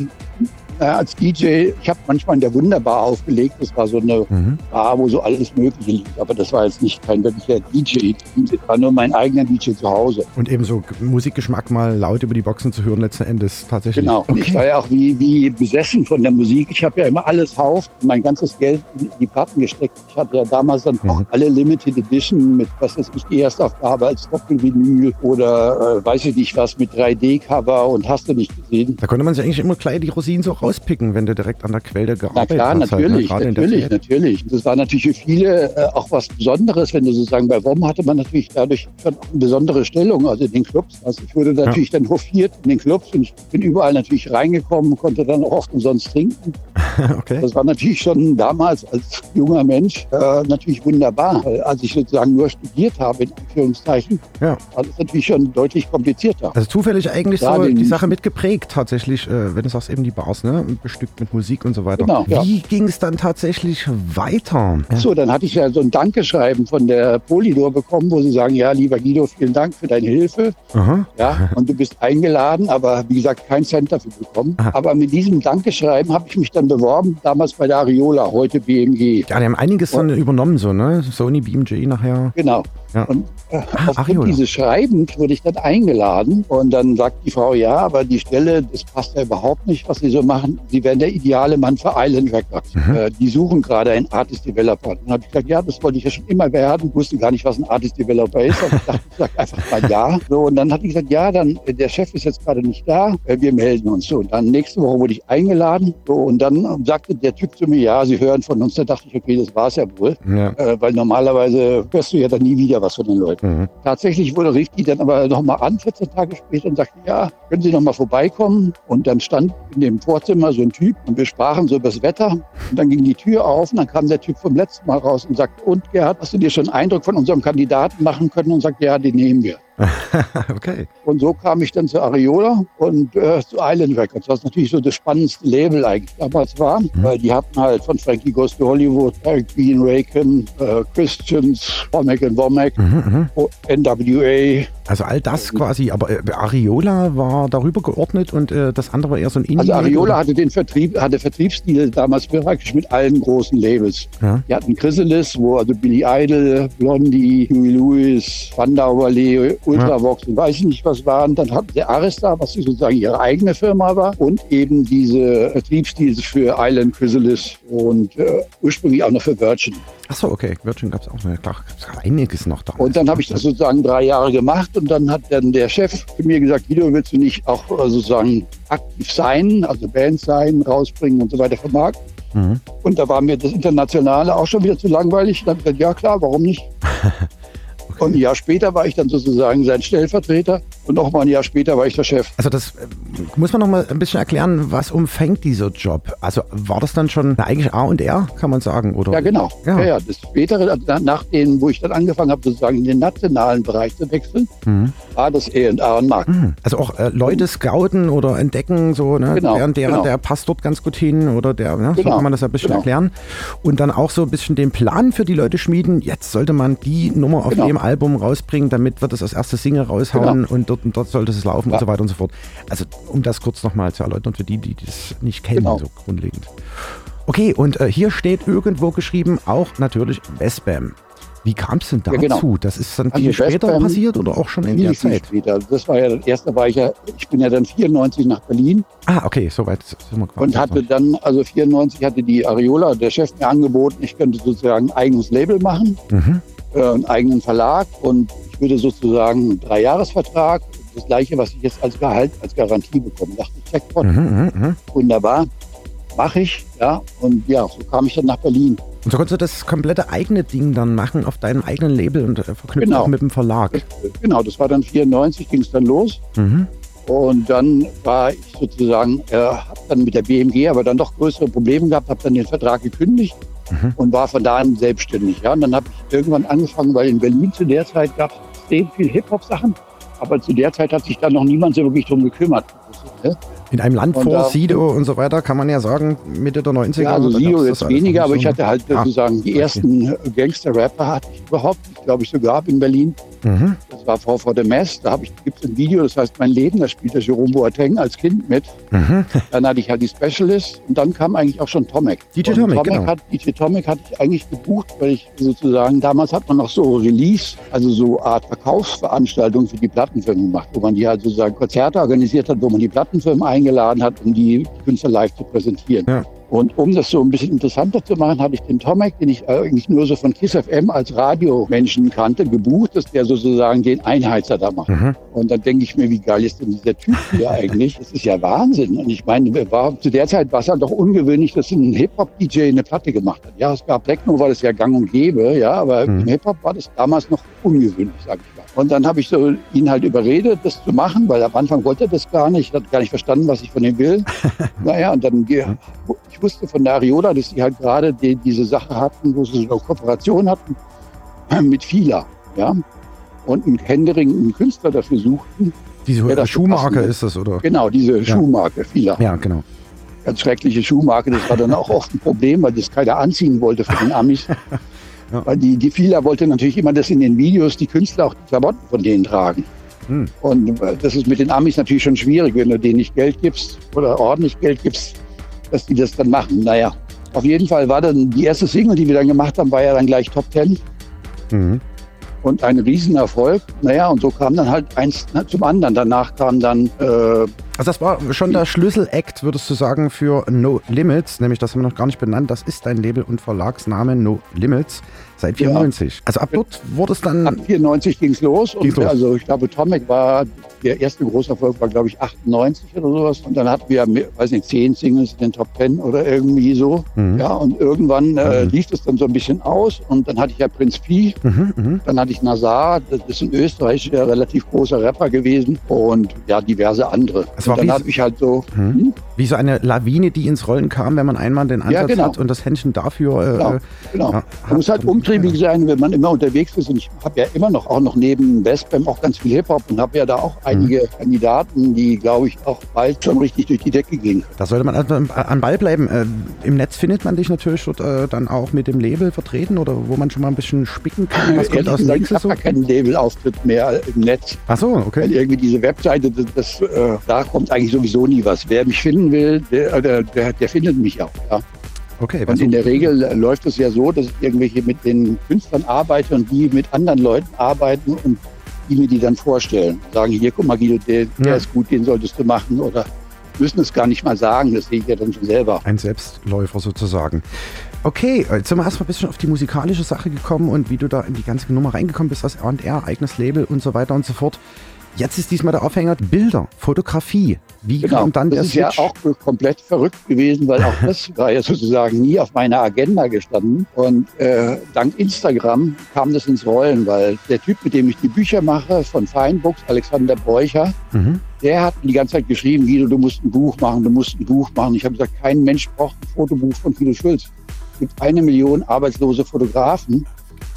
Äh, als DJ, ich habe manchmal in der Wunderbar aufgelegt. Das war so eine Mhm. Bar, wo so alles Mögliche liegt. Aber das war jetzt nicht kein wirklicher DJ. Das war nur mein eigener DJ zu Hause. Und eben so Musikgeschmack mal laut über die Boxen zu hören, letzten Endes tatsächlich. Genau. Und ich war ja auch wie, wie besessen von der Musik. Ich habe ja immer alles Hauf, mein ganzes Geld in die Platten gesteckt. Ich hatte ja damals dann auch alle Limited Edition mit, was weiß ich, die Erstaufgabe als Doppelvinyl oder äh, weiß ich nicht was mit 3D-Cover und hast du nicht gesehen. Da konnte man sich eigentlich immer gleich die Rosinen so rauspicken, wenn du direkt an der Quelle Na gearbeitet klar, hast. halt, ne? natürlich, natürlich, natürlich. Das war natürlich für viele äh, auch was Besonderes, wenn du sozusagen bei WOM hatte man natürlich dadurch schon eine besondere Stellung, also in den Clubs. Also ich wurde natürlich dann hofiert in den Clubs und ich bin überall natürlich reingekommen, konnte dann auch oft umsonst trinken. (laughs) okay. Das war natürlich schon damals als junger Mensch äh, natürlich wunderbar. Als ich sozusagen nur studiert habe, in Anführungszeichen, Ja. war das natürlich schon deutlich komplizierter. Also zufällig eigentlich Gerade so die Sache mitgeprägt, tatsächlich, äh, wenn du sagst, eben die Bars, ne? Bestückt mit Musik und so weiter. Genau, ja. Wie ging es dann tatsächlich weiter? So, dann hatte ich ja so ein Dankeschreiben von der Polydor bekommen, wo sie sagen, ja, lieber Guido, vielen Dank für deine Hilfe. Aha. Ja, und du bist eingeladen, aber wie gesagt, kein Cent dafür bekommen. Aha. Aber mit diesem Dankeschreiben habe ich mich dann beworben, damals bei der Ariola, heute BMG. Ja, die haben einiges dann übernommen, so, ne? Sony BMG nachher. Genau. Ja. Und äh, aufgrund Ariola. dieses Schreibens wurde ich dann eingeladen und dann sagt die Frau, ja, aber die Stelle, das passt ja überhaupt nicht, was Sie so machen. Sie wären der ideale Mann für Island Records. Mhm. Äh, die suchen gerade einen Artist Developer. Dann habe ich gesagt, ja, das wollte ich ja schon immer werden. Wusste gar nicht, was ein Artist Developer ist. Aber ich dachte, ich sage einfach mal ja. So, und dann hat die gesagt, ja, dann äh, der Chef ist jetzt gerade nicht da. Äh, wir melden uns. So, und dann nächste Woche wurde ich eingeladen. So, und dann ähm, sagte der Typ zu mir, ja, Sie hören von uns. Da dachte ich, okay, das war's ja wohl. Ja. Äh, weil normalerweise hörst du ja dann nie wieder was von den Leuten. Mhm. Tatsächlich wurde die dann aber nochmal an, 14 Tage später, und sagte, ja, können Sie nochmal vorbeikommen? Und dann stand in dem Vorzimmer so ein Typ und wir sprachen so über das Wetter. Und dann ging die Tür auf und dann kam der Typ vom letzten Mal raus und sagte, und Gerhard, hast du dir schon einen Eindruck von unserem Kandidaten machen können? Und sagte, ja, den nehmen wir. (laughs) okay. Und so kam ich dann zu Ariola und äh, zu Island Records, was natürlich so das spannendste Label eigentlich damals war, weil die hatten halt von Frankie Goes to Hollywood, Eric B. Raken, äh, Christians, Womack and Womack, Mhm, NWA. Also all das quasi, aber äh, Ariola war darüber geordnet und äh, das andere war eher so ein Indie. Also Ariola hatte den Vertrieb, hatte Vertriebsstil damals praktisch mit allen großen Labels. Ja. Die hatten Chrysalis, wo also Billy Idol, Blondie, Huey Lewis, Wanda Overlay, Ultravox und weiß ich nicht was waren. Dann hatten sie Arista, was sozusagen ihre eigene Firma war und eben diese Vertriebsstile für Island Chrysalis und äh, ursprünglich auch noch für Virgin. Achso, okay. Virgin gab es auch. Ne? Klar, gab es einiges noch da. Und dann habe ich das sozusagen drei Jahre gemacht und dann hat dann der Chef zu mir gesagt, Guido, willst du nicht auch äh, sozusagen aktiv sein, also Band sein, rausbringen und so weiter vom Markt? Mhm. Und da war mir das Internationale auch schon wieder zu langweilig. Dann habe ich gesagt, ja klar, warum nicht? (laughs) Und ein Jahr später war ich dann sozusagen sein Stellvertreter und noch mal ein Jahr später war ich der Chef. Also das äh, muss man noch mal ein bisschen erklären, was umfängt dieser Job? Also war das dann schon eigentlich A und R, kann man sagen, oder? Ja, genau. Ja. Ja, ja. Das spätere, also nach den, wo ich dann angefangen habe, sozusagen in den nationalen Bereich zu wechseln, Mhm. war das E&A und Markt. Mhm. Also auch äh, Leute scouten oder entdecken, so, ne? Genau, der, der, genau. der passt dort ganz gut hin oder der, ne? so Genau, kann man das ein bisschen genau. erklären. Und dann auch so ein bisschen den Plan für die Leute schmieden. Jetzt sollte man die Nummer auf Genau. dem Album rausbringen, damit wir das als erste Single raushauen und dort und dort sollte es laufen und so weiter und so fort. Also um das kurz nochmal zu erläutern für die, die das nicht kennen, Genau. so grundlegend. Okay, und äh, hier steht irgendwo geschrieben auch natürlich Westbam. Wie kam es denn dazu? Ja, genau. Das ist dann Also viel später Westbam- passiert oder auch schon in der Zeit? später. Das war ja das erste, war ich ja, ich bin ja dann 94 nach Berlin Ah, okay, soweit sind wir quasi. und hatte dann, also 94 hatte die Ariola, der Chef mir angeboten, ich könnte sozusagen ein eigenes Label machen, Mhm. Äh, einen eigenen Verlag und ich würde sozusagen einen Dreijahresvertrag, das gleiche, was ich jetzt als Gehalt, als Garantie bekomme. Dachte ich, Jackpot, Mhm, mhm, mhm. wunderbar, mache ich, ja. Und ja, so kam ich dann nach Berlin. Und so konntest du das komplette eigene Ding dann machen auf deinem eigenen Label und äh, verknüpft Genau. auch mit dem Verlag. Genau, das war dann 94, ging es dann los. Mhm. Und dann war ich sozusagen, äh, habe dann mit der BMG aber dann doch größere Probleme gehabt, habe dann den Vertrag gekündigt mhm. und war von da an selbstständig. Ja? Und dann habe ich irgendwann angefangen, weil in Berlin zu der Zeit gab es extrem viel Hip-Hop-Sachen, aber zu der Zeit hat sich da noch niemand so wirklich drum gekümmert. Ne? In einem Land und vor da, Sido und so weiter kann man ja sagen, Mitte der 90er. Ja, also Sido jetzt weniger, aber ich hatte halt ah, sozusagen die okay. ersten Gangster-Rapper hatte ich überhaupt glaube ich, so gab in Berlin. Mhm. Das war vor, vor der Mess, da gibt es ein Video, das heißt Mein Leben, da spielt der Jerome Boateng als Kind mit. Mhm. Dann hatte ich halt die Specialist und dann kam eigentlich auch schon Tomek. DJ Tomek, Tomek genau. hat, DJ Tomek hatte ich eigentlich gebucht, weil ich sozusagen, damals hat man noch so Release, also so Art Verkaufsveranstaltungen für die Plattenfirmen gemacht, wo man die halt sozusagen Konzerte organisiert hat, wo man die Plattenfirmen eingeladen hat, um die Künstler live zu präsentieren. Ja. Und um das so ein bisschen interessanter zu machen, habe ich den Tomek, den ich eigentlich nur so von KISS FM als Radiomenschen kannte, gebucht, dass der sozusagen den Einheizer da macht. Mhm. Und dann denke ich mir, wie geil ist denn dieser Typ hier (laughs) eigentlich? Das ist ja Wahnsinn. Und ich meine, war, zu der Zeit war es halt doch ungewöhnlich, dass ein Hip-Hop-DJ eine Platte gemacht hat. Ja, es gab Techno, war das ja gang und gäbe, ja, aber mhm. im Hip-Hop war das damals noch ungewöhnlich, sage ich mal. Und dann habe ich so ihn halt überredet, das zu machen, weil am Anfang wollte er das gar nicht, hat gar nicht verstanden, was ich von ihm will. (laughs) naja, und dann, ich wusste von der Ariola, dass sie halt gerade die, diese Sache hatten, wo sie so eine Kooperation hatten (clears throat) mit Fila, ja. Und einen händeringenden Künstler dafür suchten. Diese Schuhmarke ist das, oder? Genau, diese ja. Schuhmarke, Fila. Ja, genau ganz schreckliche Schuhmarke. Das war dann auch oft ein Problem, weil das keiner anziehen wollte von den Amis. (laughs) Ja. Weil die, die Fila wollte natürlich immer, dass in den Videos die Künstler auch die Klamotten von denen tragen. Hm. Und äh, das ist mit den Amis natürlich schon schwierig, wenn du denen nicht Geld gibst oder ordentlich Geld gibst, dass die das dann machen. Naja, auf jeden Fall war dann die erste Single, die wir dann gemacht haben, war ja dann gleich Top Ten. Mhm und ein Riesenerfolg. Naja, und so kam dann halt eins zum anderen. Danach kam dann. Äh, also, das war schon der Schlüssel-Act, würdest du sagen, für No Limits. Nämlich, das haben wir noch gar nicht benannt. Das ist dein Label und Verlagsname No Limits. Seit 94. Ja. Also ab dort wurde es dann. Ab 94 ging es los. Und los. also ich glaube, Tomek war der erste große Erfolg war, glaube ich, 98 oder sowas. Und dann hatten wir, weiß nicht, zehn Singles in den Top Ten oder irgendwie so. Mhm. Ja, und irgendwann äh, mhm. lief es dann so ein bisschen aus. Und dann hatte ich ja Prinz Pi. Mhm, mhm, dann hatte ich Nazar. Das ist ein österreichischer, relativ großer Rapper gewesen. Und ja, diverse andere. Das und dann habe ich halt so. Mhm. Hm? Wie so eine Lawine, die ins Rollen kam, wenn man einmal den Ansatz ja, genau. hat und das Händchen dafür. Äh, genau. genau. Ja, muss halt umtriebig sein, wenn man immer unterwegs ist. Und ich habe ja immer noch, auch noch neben Westbam auch ganz viel Hip-Hop und habe ja da auch einige Kandidaten, die, glaube ich, auch bald schon richtig durch die Decke gehen können. Da sollte man also an Ball bleiben. Äh, Im Netz findet man dich natürlich dort äh, dann auch mit dem Label vertreten oder wo man schon mal ein bisschen spicken kann. Was kommt aus gesagt, Ich habe so? gar keinen Labelauftritt mehr im Netz. Ach so, okay. Weil irgendwie diese Webseite, das, das äh, da kommt eigentlich sowieso nie was. Wer mich finden will, der, der, der, der findet mich auch. Ja. Okay, und in der Regel läuft es ja so, dass ich irgendwelche mit den Künstlern arbeite und die mit anderen Leuten arbeiten und die mir die dann vorstellen. Sagen, hier, guck mal, Guido, der, ja. ist gut, den solltest du machen. Oder müssen es gar nicht mal sagen, das sehe ich ja dann schon selber. Ein Selbstläufer sozusagen. Okay, jetzt sind wir erstmal ein bisschen auf die musikalische Sache gekommen und wie du da in die ganze Nummer reingekommen bist, das R&R, eigenes Label und so weiter und so fort. Jetzt ist diesmal der Aufhänger Bilder, Fotografie. Wie genau, kam dann das der ist Switch? ja auch komplett verrückt gewesen, weil auch das (laughs) war ja sozusagen nie auf meiner Agenda gestanden. Und äh, dank Instagram kam das ins Rollen, weil der Typ, mit dem ich die Bücher mache, von Feinbooks, Alexander Bräucher, mhm. der hat die ganze Zeit geschrieben, Guido, du musst ein Buch machen, du musst ein Buch machen. Ich habe gesagt, kein Mensch braucht ein Fotobuch von Guido Schulz. Es gibt eine Million arbeitslose Fotografen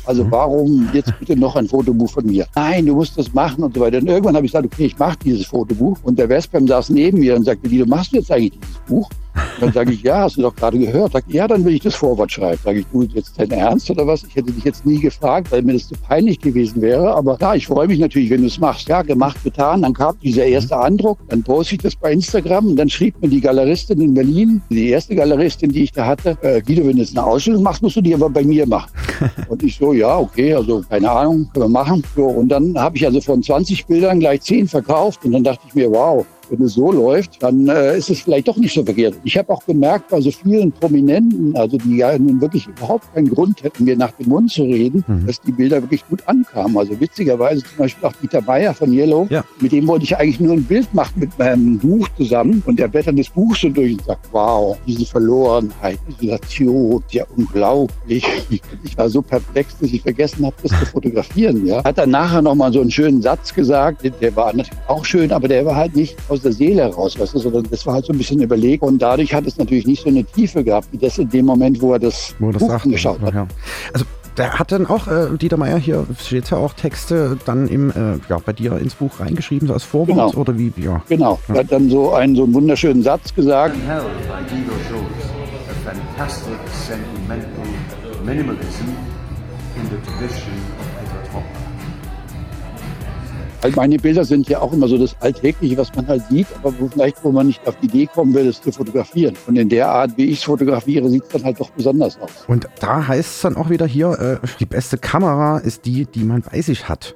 also mhm. warum jetzt bitte noch ein Fotobuch von mir? Nein, du musst das machen und so weiter. Und irgendwann habe ich gesagt, okay, ich mache dieses Fotobuch. Und der Westbam saß neben mir und sagte, wie du machst jetzt eigentlich dieses Buch? Dann sage ich, ja, hast du doch gerade gehört. Sag, ja, dann will ich das Vorwort schreiben. Sage ich, du jetzt dein Ernst oder was? Ich hätte dich jetzt nie gefragt, weil mir das zu peinlich gewesen wäre. Aber ja, ich freue mich natürlich, wenn du es machst. Ja, gemacht, getan. Dann kam dieser erste Andruck. Dann poste ich das bei Instagram und dann schrieb mir die Galeristin in Berlin, die erste Galeristin, die ich da hatte, äh, Guido, wenn du jetzt eine Ausstellung machst, musst du die aber bei mir machen. (laughs) und ich so, ja, okay, also keine Ahnung, können wir machen. So, und dann habe ich also von 20 Bildern gleich 10 verkauft und dann dachte ich mir, wow, wenn es so läuft, dann äh, ist es vielleicht doch nicht so verkehrt. Ich habe auch gemerkt bei so vielen Prominenten, also die ja nun wirklich überhaupt keinen Grund hätten, mir nach dem Mund zu reden, mhm. dass die Bilder wirklich gut ankamen. Also witzigerweise zum Beispiel auch Dieter Bayer von Yellow, ja. mit dem wollte ich eigentlich nur ein Bild machen mit meinem Buch zusammen und der blättert das Buch so durch und sagt, wow, diese Verlorenheit, Isolation, ja unglaublich. (laughs) Ich war so perplex, dass ich vergessen habe, das zu fotografieren. Ja. Hat dann nachher nochmal so einen schönen Satz gesagt, der war natürlich auch schön, aber der war halt nicht aus der Seele heraus, weißt du, sondern das war halt so ein bisschen überlegt und dadurch hat es natürlich nicht so eine Tiefe gehabt, wie das in dem Moment, wo er das, wo er das Buch sagt, angeschaut hat. Ja. Also der hat dann auch, äh, Dieter Meier, hier steht ja auch Texte dann im, äh, ja, bei dir ins Buch reingeschrieben, so als Vorwort Genau. oder wie? Ja. Genau, er hat dann so einen, so einen wunderschönen Satz gesagt. Fantastic sentimental minimalism in the tradition meine Bilder sind ja auch immer so das Alltägliche, was man halt sieht, aber wo vielleicht, wo man nicht auf die Idee kommen will, es zu fotografieren. Und in der Art, wie ich es fotografiere, sieht es dann halt doch besonders aus. Und da heißt es dann auch wieder hier, äh, die beste Kamera ist die, die man bei sich hat.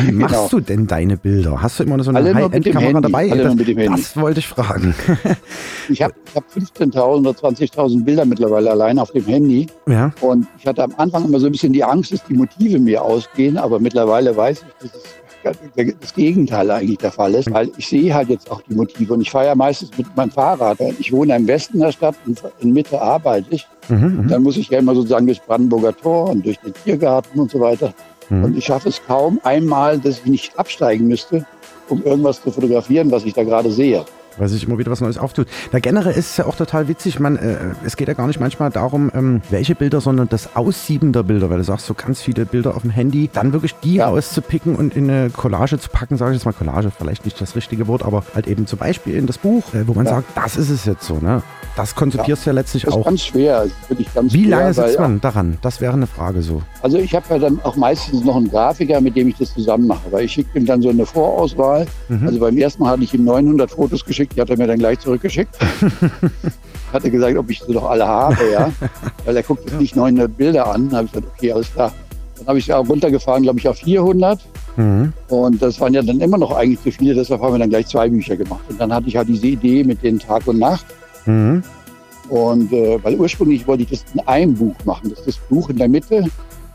Wie (laughs) machst Genau. du denn deine Bilder? Hast du immer so eine High-End-Kamera Handy. dabei? Alle das, mit dem Handy. das wollte ich fragen. Ich (laughs) habe ich hab 15.000 oder 20.000 Bilder mittlerweile allein auf dem Handy. ja. Und ich hatte am Anfang immer so ein bisschen die Angst, dass die Motive mir ausgehen, aber mittlerweile weiß ich, dass es das Gegenteil eigentlich der Fall ist, weil ich sehe halt jetzt auch die Motive und ich fahre ja meistens mit meinem Fahrrad. Ich wohne im Westen der Stadt und in Mitte arbeite ich. Mhm, Dann muss ich ja immer sozusagen durchs Brandenburger Tor und durch den Tiergarten und so weiter. Mhm. Und ich schaffe es kaum einmal, dass ich nicht absteigen müsste, um irgendwas zu fotografieren, was ich da gerade sehe. Weil sich immer wieder was Neues auftut. Na, generell ist es ja auch total witzig, man, äh, es geht ja gar nicht manchmal darum, ähm, welche Bilder, sondern das Aussieben der Bilder, weil du sagst, so ganz viele Bilder auf dem Handy, dann wirklich die rauszupicken und in eine Collage zu packen, sage ich jetzt mal Collage, vielleicht nicht das richtige Wort, aber halt eben zum Beispiel in das Buch, äh, wo man Ja. sagt, das ist es jetzt so, ne? Das konzipierst du ja letztlich Das ist auch. ganz schwer, wirklich ganz Wie schwer. lange sitzt man daran? Das wäre eine Frage so. Also ich habe ja dann auch meistens noch einen Grafiker, mit dem ich das zusammen mache, weil ich schicke ihm dann so eine Vorauswahl. Mhm. Also beim ersten Mal hatte ich ihm 900 Fotos geschickt, die hat er mir dann gleich zurückgeschickt. (laughs) hat er gesagt, ob ich sie doch alle habe, ja. Weil er guckt jetzt nicht 900 Bilder an. Dann habe ich gesagt, okay, alles klar. Dann habe ich es auch runtergefahren, glaube ich, auf 400. Mhm. Und das waren ja dann immer noch eigentlich zu viele, deshalb haben wir dann gleich zwei Bücher gemacht. Und dann hatte ich halt diese Idee mit den Tag und Nacht. Mhm. Und äh, weil ursprünglich wollte ich das in einem Buch machen. Das ist das Buch in der Mitte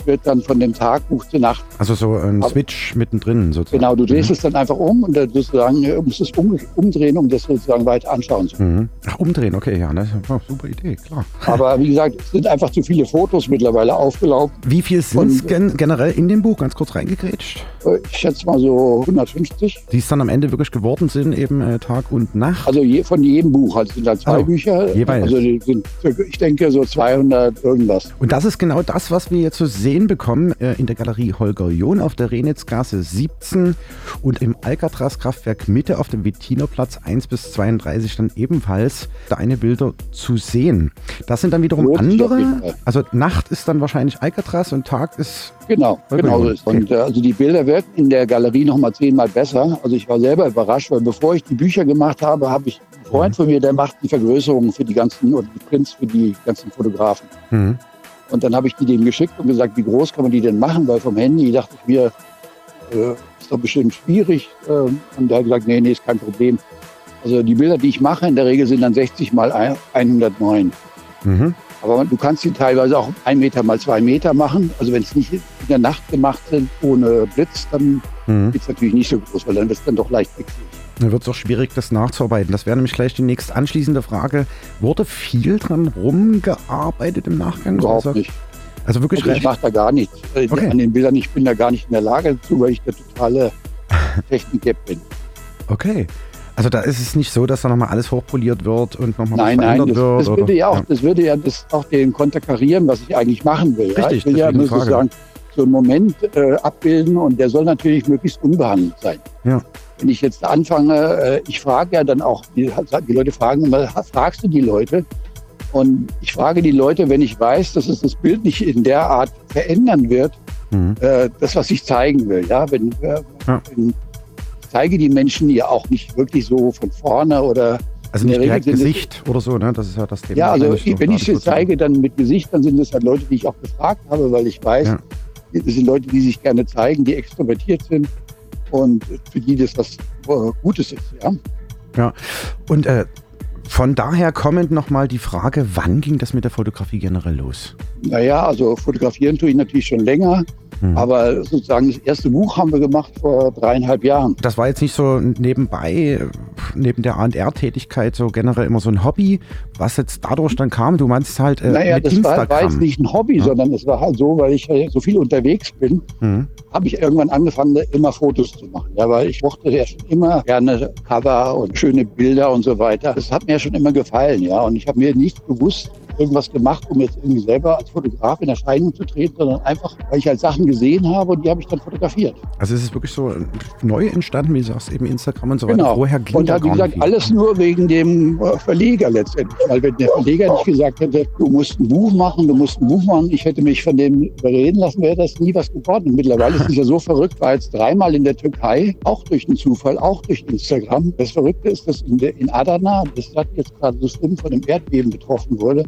wird dann von dem Tagbuch zur Nacht. Also so ein Aber- Switch mittendrin sozusagen. Genau, du drehst Mhm. es dann einfach um und dann sozusagen äh, musst es um, umdrehen, um das sozusagen weiter anschauen zu können. Mhm. Ach, umdrehen, okay, ja, das ist eine super Idee, klar. Aber wie gesagt, es sind einfach zu viele Fotos mittlerweile aufgelaufen. Wie viel sind es Und- gen generell in dem Buch? Ganz kurz reingegrätscht. Äh, Ich schätze mal so 150. Die es dann am Ende wirklich geworden sind, eben äh, Tag und Nacht. Also je, von jedem Buch. Also sind dann zwei Also, Bücher. jeweils. Also die sind, ich denke, so 200 irgendwas. Und das ist genau das, was wir jetzt zu sehen bekommen äh, in der Galerie Holger John auf der Renitzgasse 17 und im Alcatraz-Kraftwerk Mitte auf dem Wettinerplatz 1 bis 32 dann ebenfalls deine Bilder zu sehen. Das sind dann wiederum jeden andere. Also Nacht ist dann wahrscheinlich Alcatraz und Tag ist Genau, Holger genau so ist. Und äh, also die Bilder werden in der Galerie noch mal zehnmal besser. Also ich war selber überrascht, weil bevor ich die Bücher gemacht habe, habe ich einen Freund von mir, der macht die Vergrößerungen für die ganzen oder die Prints für die ganzen Fotografen. Mhm. Und dann habe ich die dem geschickt und gesagt, wie groß kann man die denn machen? Weil vom Handy dachte ich mir, äh, ist doch bestimmt schwierig. Ähm, und der hat gesagt, nee, nee, ist kein Problem. Also die Bilder, die ich mache, in der Regel sind dann 60 mal ein- 109. Mhm. Aber du kannst die teilweise auch ein Meter mal zwei Meter machen. Also wenn es nicht in der Nacht gemacht sind, ohne Blitz, dann Mhm. ist es natürlich nicht so groß, weil dann wird es dann doch leicht pixelig. Dann wird es auch schwierig, das nachzuarbeiten. Das wäre nämlich gleich die nächst anschließende Frage. Wurde viel dran rumgearbeitet im Nachgang? Überhaupt nicht. Also wirklich Also ich mache da gar nichts. Äh, Okay. An den Bildern, ich bin da gar nicht in der Lage dazu, weil ich der totale (laughs) Technik bin. Okay. Also da ist es nicht so, dass da nochmal alles hochpoliert wird und nochmal Nein, nein, verändert das, wird? das würde ja auch, das würde ja das auch den konterkarieren, was ich eigentlich machen will. ja. Richtig, Ich will ja sozusagen so einen Moment äh, abbilden und der soll natürlich möglichst unbehandelt sein. Ja. Wenn ich jetzt anfange, äh, ich frage ja dann auch, die, die Leute fragen immer, fragst du die Leute? Und ich frage die Leute, wenn ich weiß, dass es das Bild nicht in der Art verändern wird, Mhm. äh, das, was ich zeigen will. Ja, wenn, äh, Ja. wenn ich zeige die Menschen ja auch nicht wirklich so von vorne oder Also nicht direkt Gesicht oder so, ne? Das ist ja das Thema. ja, also so, wenn ich sie zeige, dann mit Gesicht, dann sind es halt Leute, die ich auch gefragt habe, weil ich weiß, Ja. Das sind Leute, die sich gerne zeigen, die extrovertiert sind und für die das was äh, Gutes ist. Ja? Ja. Und äh, von daher kommend nochmal die Frage, wann ging das mit der Fotografie generell los? Naja, also fotografieren tue ich natürlich schon länger. Mhm. Aber sozusagen das erste Buch haben wir gemacht vor dreieinhalb Jahren. Das war jetzt nicht so nebenbei, neben der A&R-Tätigkeit so generell immer so ein Hobby, was jetzt dadurch dann kam. Du meinst halt äh, naja, das war, war jetzt nicht ein Hobby, Ja. sondern es war halt so, weil ich äh, so viel unterwegs bin, Mhm. habe ich irgendwann angefangen, immer Fotos zu machen. Ja, weil ich mochte ja schon immer gerne Cover und schöne Bilder und so weiter. Das hat schon immer gefallen, ja. Und ich habe mir nicht bewusst irgendwas gemacht, um jetzt irgendwie selber als Fotograf in Erscheinung zu treten, sondern einfach, weil ich halt Sachen gesehen habe und die habe ich dann fotografiert. Also es ist wirklich so neu entstanden, wie du sagst, eben Instagram und so weiter. Genau. Vorher ging und da halt, wie gesagt, alles nur wegen dem äh, Verleger letztendlich. Weil wenn der Verleger nicht gesagt hätte, du musst ein Buch machen, du musst ein Buch machen, ich hätte mich von dem überreden lassen, wäre das nie was geworden. Und mittlerweile (laughs) ist es ja so verrückt, war jetzt dreimal in der Türkei, auch durch den Zufall, auch durch Instagram. Das Verrückte ist, dass in, der, in Adana, das hat jetzt gerade so schlimm von dem Erdbeben betroffen wurde,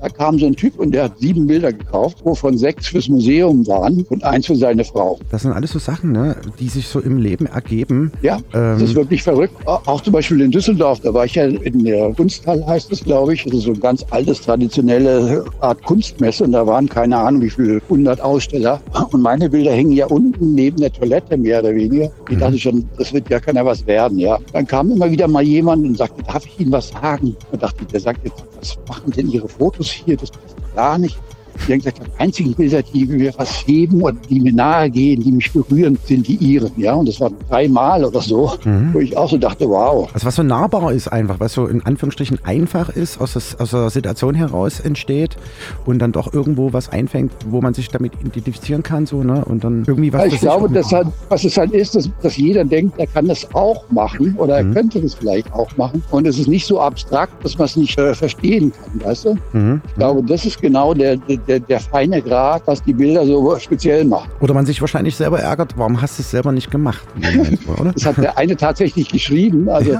da kam so ein Typ und der hat sieben Bilder gekauft, wovon sechs fürs Museum waren und eins für seine Frau. Das sind alles so Sachen, ne, die sich so im Leben ergeben. Ja, das ist wirklich verrückt. Auch zum Beispiel in Düsseldorf, da war ich ja in der Kunsthalle, heißt es, glaube ich. Das ist so ein ganz altes, traditionelle Art Kunstmesse. Und da waren keine Ahnung, wie viele hundert Aussteller. Und meine Bilder hängen ja unten neben der Toilette, mehr oder weniger. Ich dachte schon, das wird ja keiner was werden, ja. Dann kam immer wieder mal jemand und sagte, darf ich Ihnen was sagen? Und dachte, der sagt jetzt, was machen denn Ihre Fotos hier? Das passt gar nicht. Gesagt, die einzigen Bilder, die mir was heben und die mir nahe gehen, die mich berühren, sind die ihren. Ja, und das waren dreimal oder so, Mhm. wo ich auch so dachte, wow. Also was so nahbar ist einfach, was so in Anführungsstrichen einfach ist, aus, das, aus der Situation heraus entsteht und dann doch irgendwo was einfängt, wo man sich damit identifizieren kann, so, ne? Und dann irgendwie was Ja, ich glaube, dass halt, was es halt ist, dass, dass jeder denkt, er kann das auch machen oder er könnte das vielleicht auch machen. Und es ist nicht so abstrakt, dass man es nicht äh, verstehen kann, weißt du? Mhm. Ich glaube, das ist genau der, der, der feine Grad, was die Bilder so speziell macht. Oder man sich wahrscheinlich selber ärgert, warum hast du es selber nicht gemacht? Moment? (laughs) Das hat der eine tatsächlich geschrieben. Also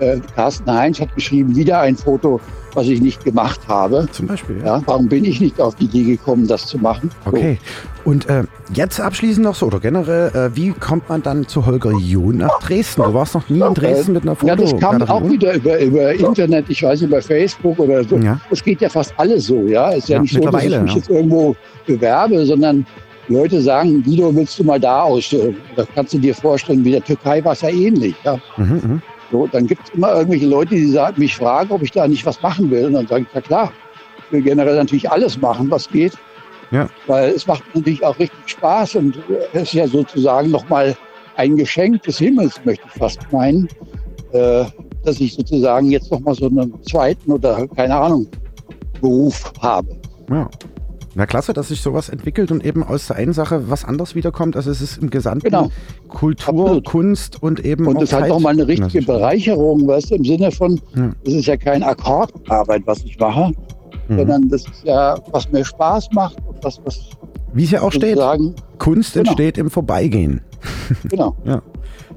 äh, Carsten Heinz hat geschrieben, wieder ein Foto, was ich nicht gemacht habe. Zum Beispiel, ja. Warum bin ich nicht auf die Idee gekommen, das zu machen? Okay. Und äh, jetzt abschließend noch so, oder generell, äh, wie kommt man dann zu Holger John nach Dresden? Du warst noch nie in Dresden mit einer Foto. Ja, das kam auch wieder über, über Internet, ich weiß über Facebook oder so. Ja. Das geht ja fast alles so, ja. Es ist ja, Ja, nicht so, dass ich mich ja. jetzt irgendwo bewerbe, sondern Leute sagen, Guido, willst du mal da ausstellen? Das kannst du dir vorstellen, wie der Türkei war es ja ähnlich, ja. Mhm, mhm. So, dann gibt es immer irgendwelche Leute, die sagen, mich fragen, ob ich da nicht was machen will. Und dann sage ich, ja klar, ich will generell natürlich alles machen, was geht. Ja. Weil es macht natürlich auch richtig Spaß und es ist ja sozusagen nochmal ein Geschenk des Himmels, möchte ich fast meinen, äh, dass ich sozusagen jetzt nochmal so einen zweiten oder keine Ahnung Beruf habe. Ja. Na klasse, dass sich sowas entwickelt und eben aus der einen Sache was anderes wiederkommt. Also es ist im gesamten Genau. Kultur, Absolut. Kunst und eben Und auch das ist halt Zeit- nochmal eine richtige Bereicherung, weißt du, im Sinne von, Ja. das ist ja kein Akkordarbeit, was ich mache, Mhm. sondern das ist ja, was mir Spaß macht und was, was Wie es ja auch steht, Kunst Genau. entsteht im Vorbeigehen. genau, (laughs) Ja.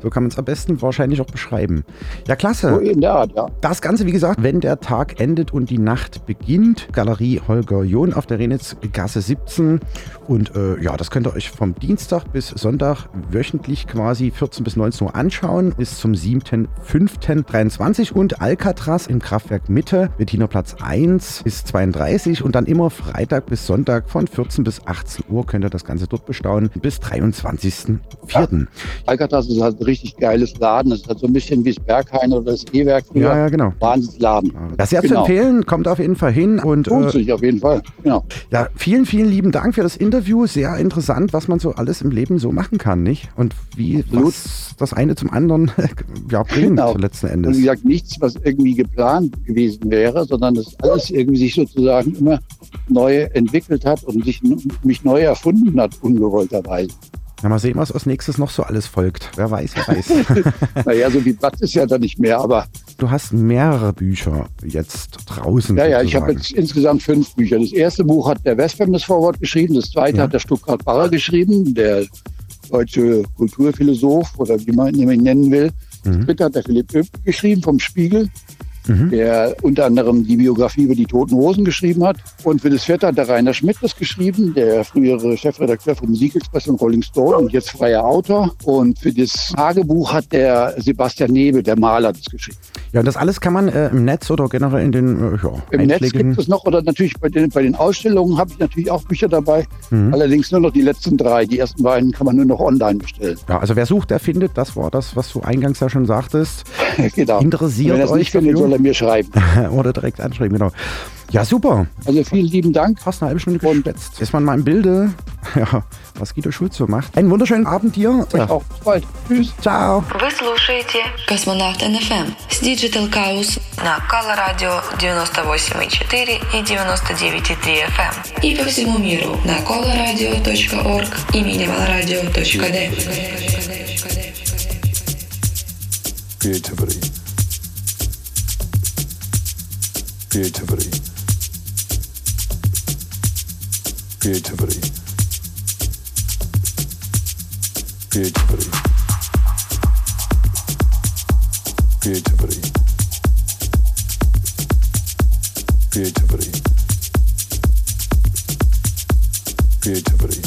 So kann man es am besten wahrscheinlich auch beschreiben. Ja, klasse. so in der Art, ja. Das Ganze, wie gesagt, wenn der Tag endet und die Nacht beginnt. Galerie Holger John auf der Renitzgasse 17. Und äh, ja, das könnt ihr euch vom Dienstag bis Sonntag wöchentlich quasi 14 bis 19 Uhr anschauen. Bis zum 7.5.23 und Alcatraz im Kraftwerk Mitte, Bettinerplatz 1 bis 32 und dann immer Freitag bis Sonntag von 14 bis 18 Uhr könnt ihr das Ganze dort bestaunen bis 23.04. Alcatraz ist halt richtig geiles Laden. Das ist halt so ein bisschen wie das Berghain oder das E-Werk. Ja, ja, genau. Wahnsinnsladen. Das ist ja Genau. zu empfehlen, kommt auf jeden Fall hin und Lohnt äh, sich auf jeden Fall. Genau. Ja, vielen, vielen lieben Dank für das Interview. Sehr interessant, was man so alles im Leben so machen kann, nicht? Und wie was das eine zum anderen (laughs) ja, bringt Genau. letzten Und Endes. wie gesagt, nichts, was irgendwie geplant gewesen wäre, sondern das alles irgendwie sich sozusagen immer neu entwickelt hat und sich mich neu erfunden hat, ungewollterweise. Ja, mal sehen, was als nächstes noch so alles folgt. Wer weiß, wer weiß. (laughs) naja, so viel Platz ist ja da nicht mehr, aber du hast mehrere Bücher jetzt draußen. ja, ja, ich habe jetzt insgesamt fünf Bücher. Das erste Buch hat der Westpham das Vorwort geschrieben, das zweite Ja. hat der Stuttgart Barrer geschrieben, der deutsche Kulturphilosoph oder wie man ihn nennen will. Das Mhm. dritte hat der Philipp Öb geschrieben vom Spiegel. Mhm. der unter anderem die Biografie über die Toten Hosen geschrieben hat. Und für das vierte hat der Rainer Schmidt das geschrieben, der frühere Chefredakteur von Musikexpress und Rolling Stone und jetzt freier Autor. Und für das Tagebuch hat der Sebastian Nebel, der Maler, das geschrieben. Ja, und das alles kann man äh, im Netz oder generell in den äh, ja, Im Netz gibt es noch, oder natürlich bei den, bei den Ausstellungen habe ich natürlich auch Bücher dabei. Mhm. Allerdings nur noch die letzten drei. Die ersten beiden kann man nur noch online bestellen. Ja, also wer sucht, der findet. Das war das, was du eingangs ja schon sagtest. (laughs) genau. Interessiert er euch findet, soll er mir schreiben. (laughs) oder direkt anschreiben, genau. Ja, super. Also vielen lieben Dank. Fast eine halbe Stunde geschwätzt. Ist man mal im Bilde, (laughs) ja, was Guido Schulz so macht. Einen wunderschönen Abend dir. Ja. Auch bis bald. Tschüss. Ciao. Вы слушаете Космонавт НФМ с Digital Chaos на Color Radio 98,4 и 99,3 FM и по всему миру на colorradio.org и minimalradio.d. Creativity. Creativity. Creativity. Creativity. Creativity. Creativity. Creativity. Creativity.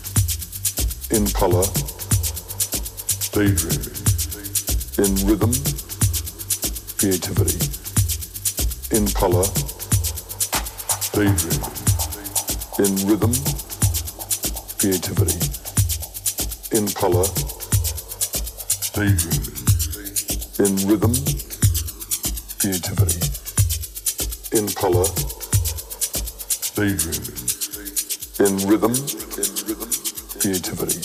In color. Daydreaming. In rhythm. Creativity. In color. Daydreaming. In rhythm. Creativity. In color. Daydreaming. In rhythm. Creativity. In color. Daydreaming. In rhythm. In rhythm. Creativity.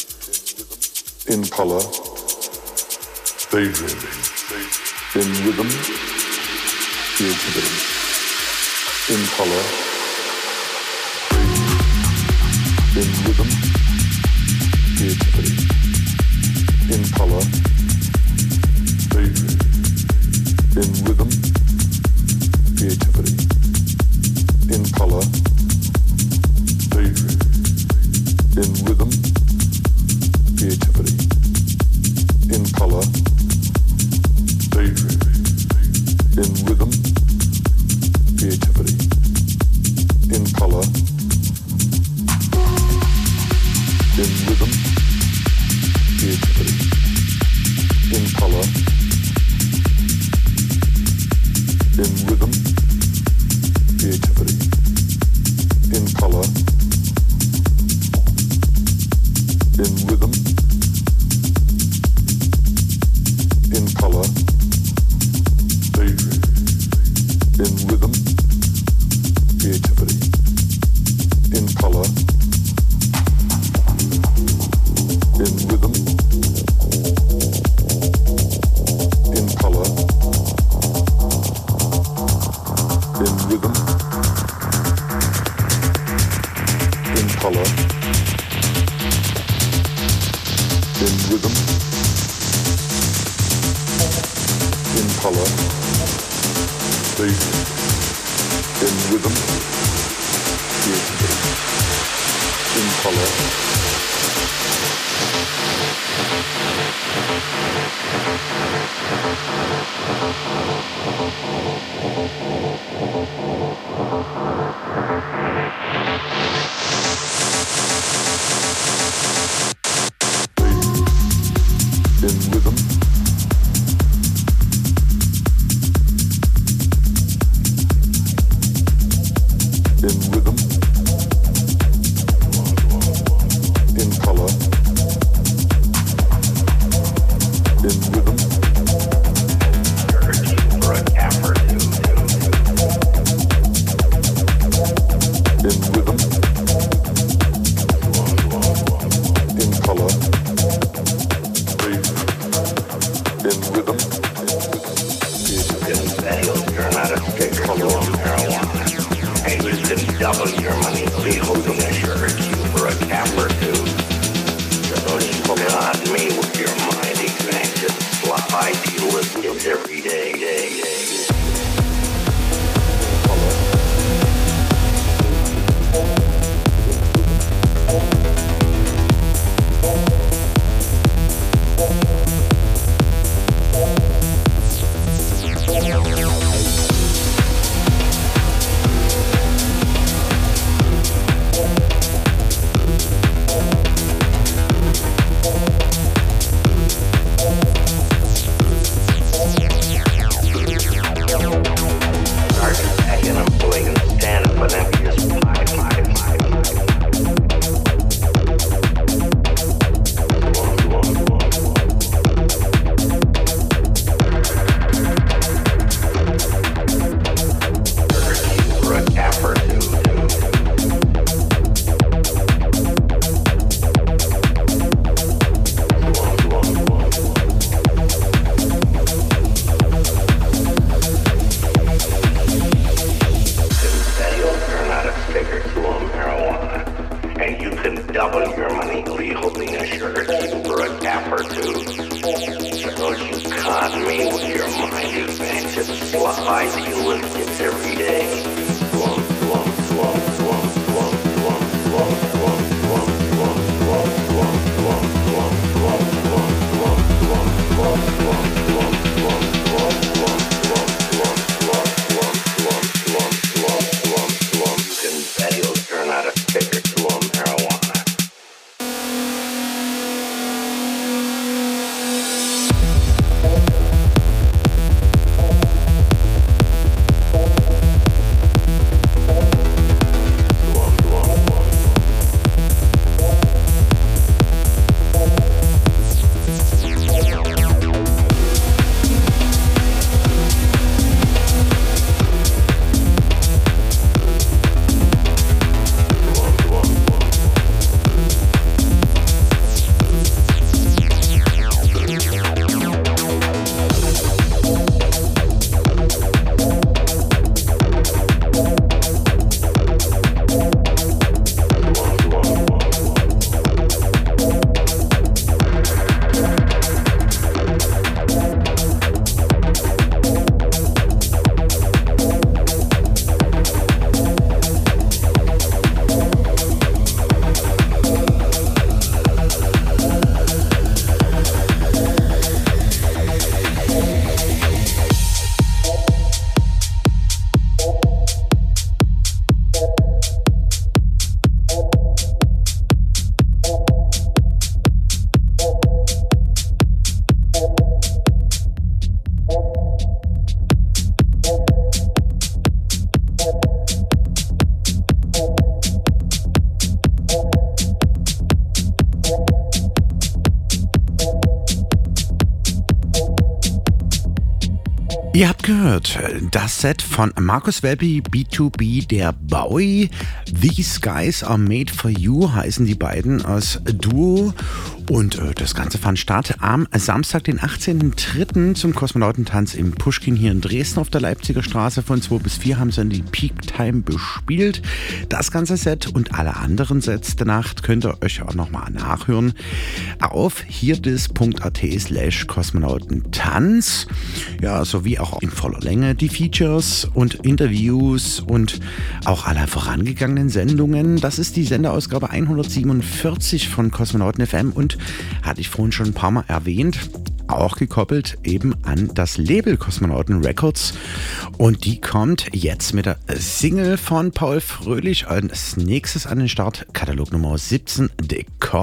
In color. Daydreaming. In rhythm. Creativity. In color. In rhythm. Creativity. In color. Set von Markus Welby, B2B, der Bowie. These Guys Are Made For You heißen die beiden als Duo. Und äh, das Ganze fand statt am Samstag, den 18.03. zum Kosmonautentanz im Pushkin hier in Dresden auf der Leipziger Straße. Von 2 bis 4 haben sie dann die Peak Time bespielt. Das ganze Set und alle anderen Sets der Nacht könnt ihr euch auch nochmal nachhören auf hierdis.at slash Kosmonautentanz. Ja, sowie auch in voller Länge die Features und Interviews und auch alle vorangegangenen Sendungen. Das ist die Senderausgabe 147 von Kosmonauten FM und hatte ich vorhin schon ein paar Mal erwähnt auch gekoppelt eben an das Label Kosmonauten Records. Und die kommt jetzt mit der Single von Paul Fröhlich als nächstes an den Start. Katalog Nummer 17,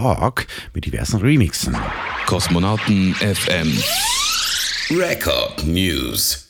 Cork, mit diversen Remixen. Kosmonauten FM. Record News.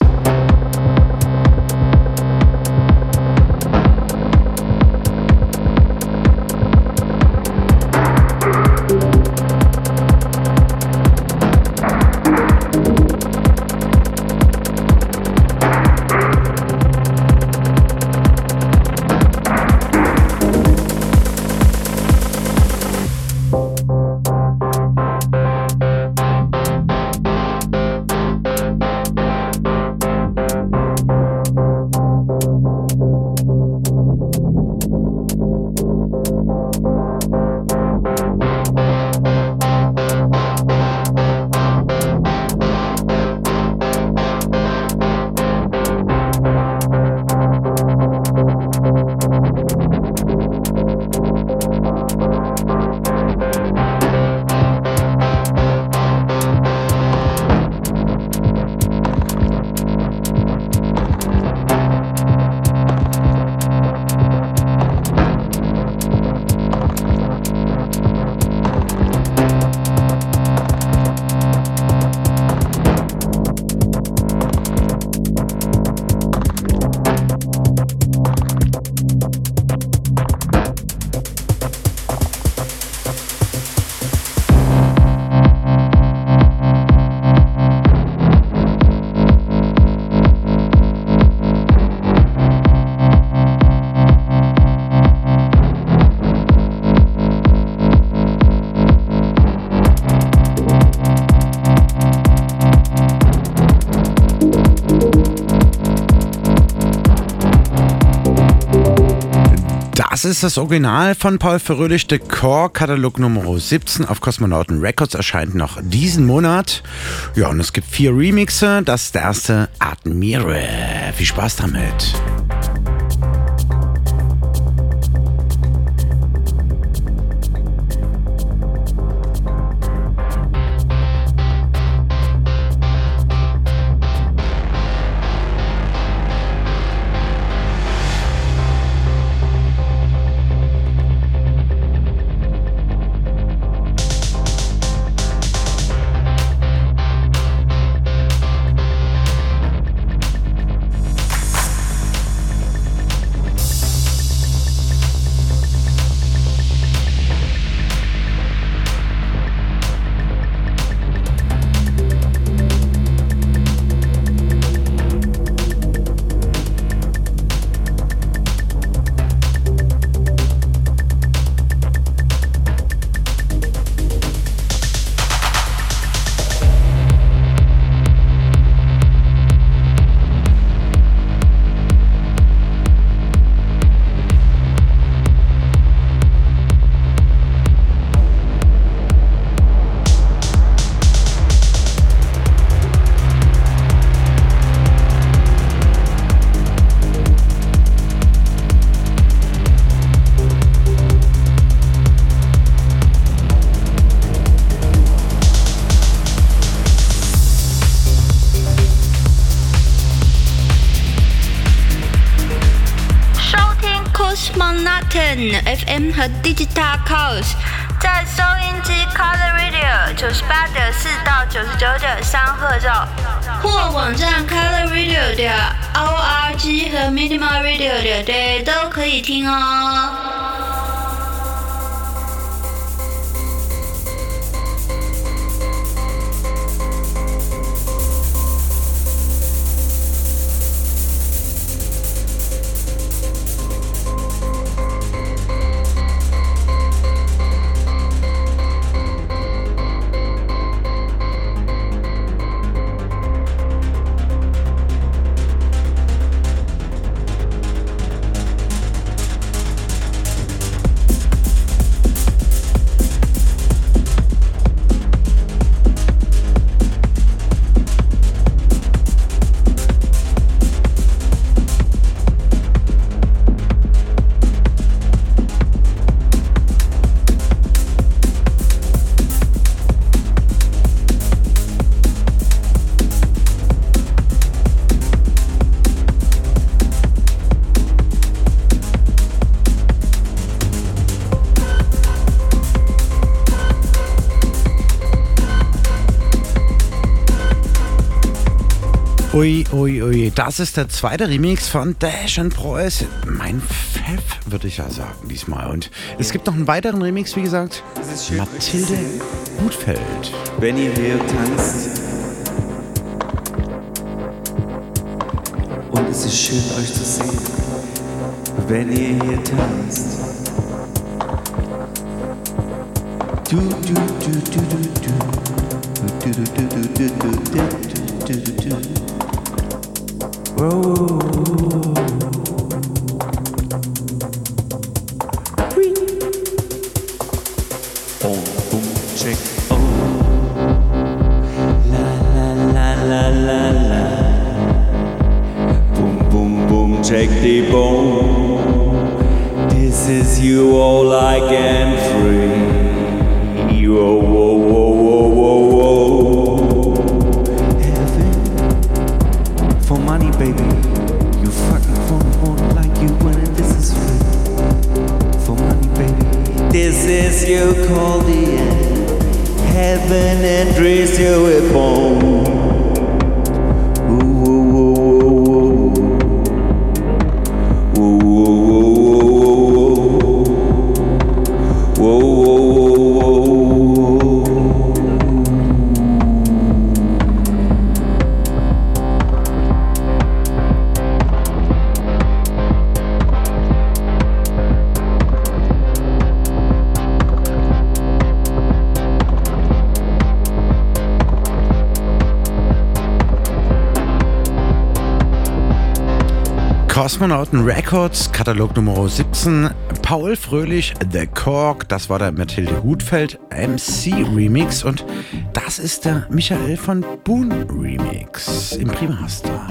Das ist das Original von Paul Fröhlich, der Core-Katalog Nummer 17 auf Kosmonauten Records erscheint noch diesen Monat. Ja, und es gibt vier Remixe. Das ist der erste Admire. Viel Spaß damit. Ui, ui. Das ist der zweite Remix von Dash and Preuß. Mein Pfeff, würde ich ja sagen, diesmal. Und es gibt noch einen weiteren Remix, wie gesagt. Mathilde Gutfeld. Wenn ihr hier tanzt. Und es ist schön, euch zu sehen. Wenn ihr hier tanzt. Du, du, du, du, du, du. Du, du, du, du, du, du, du, du, du, Whoa. Kosmonauten Records, Katalog Nummer 17. Paul Fröhlich, The Cork, das war der Mathilde Hutfeld MC Remix und das ist der Michael von Boone Remix im Primaster.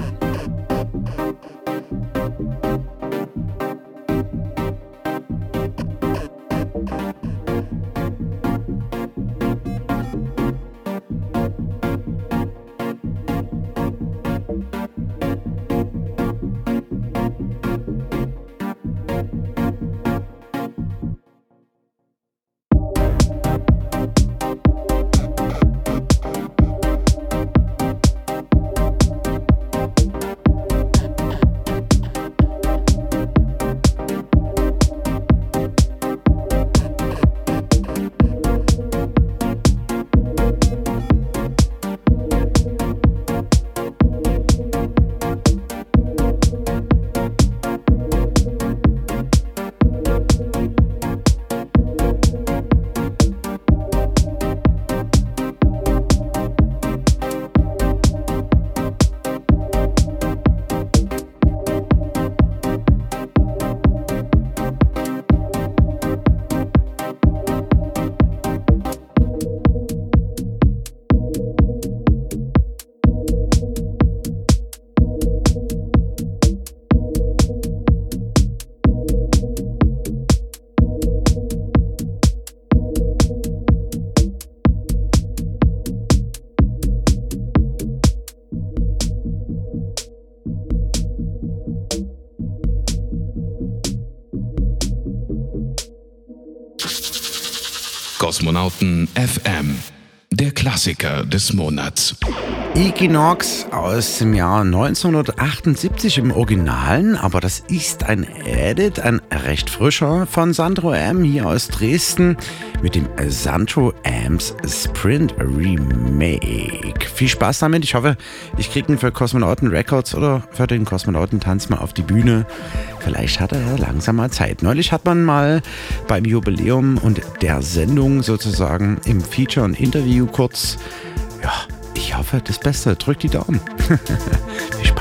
Kosmonauten FM, der Klassiker des Monats. Equinox aus dem Jahr 1978 im Originalen, aber das ist ein Edit, ein recht frischer von Sandro M hier aus Dresden mit dem Sandro Amps Sprint Remake. Viel Spaß damit. Ich hoffe, ich kriege ihn für Kosmonauten Records oder für den Kosmonautentanz mal auf die Bühne. Vielleicht hat er ja langsam mal Zeit. Neulich hat man mal beim Jubiläum und der Sendung sozusagen im Feature und Interview kurz ja, ich hoffe, das Beste. Drückt die Daumen. (laughs)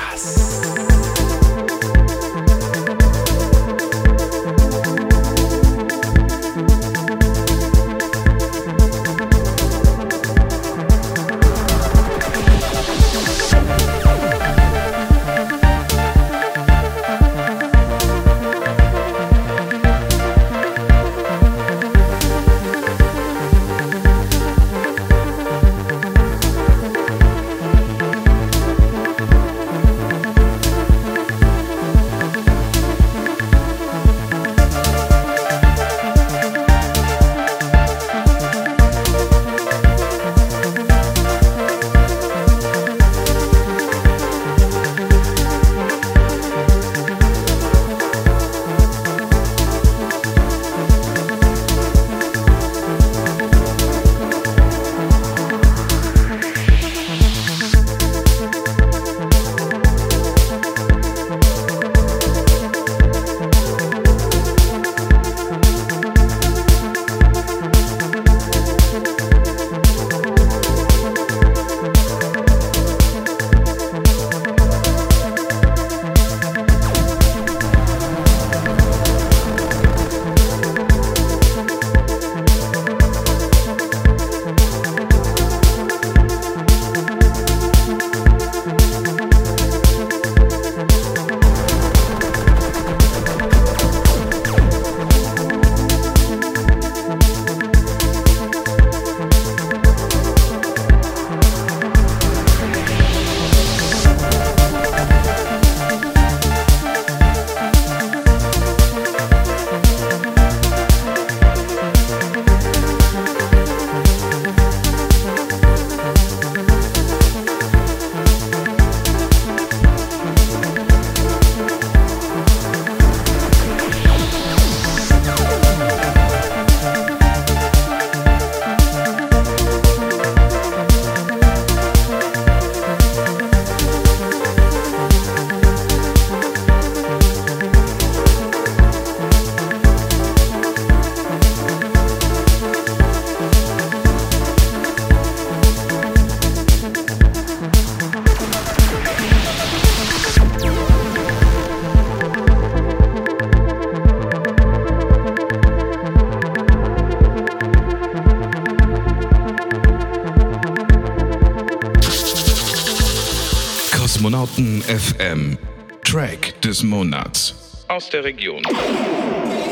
FM. Track des Monats. Aus der Region.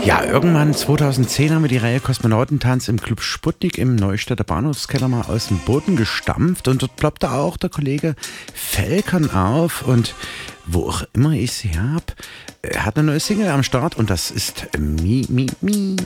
Ja, irgendwann 2010 haben wir die Reihe Kosmonautentanz im Club Sputnik im Neustädter Bahnhofskeller mal aus dem Boden gestampft und dort ploppte auch der Kollege Felkern auf und wo auch immer ich sie hab, er hat eine neue Single am Start und das ist Mi Mi Mi.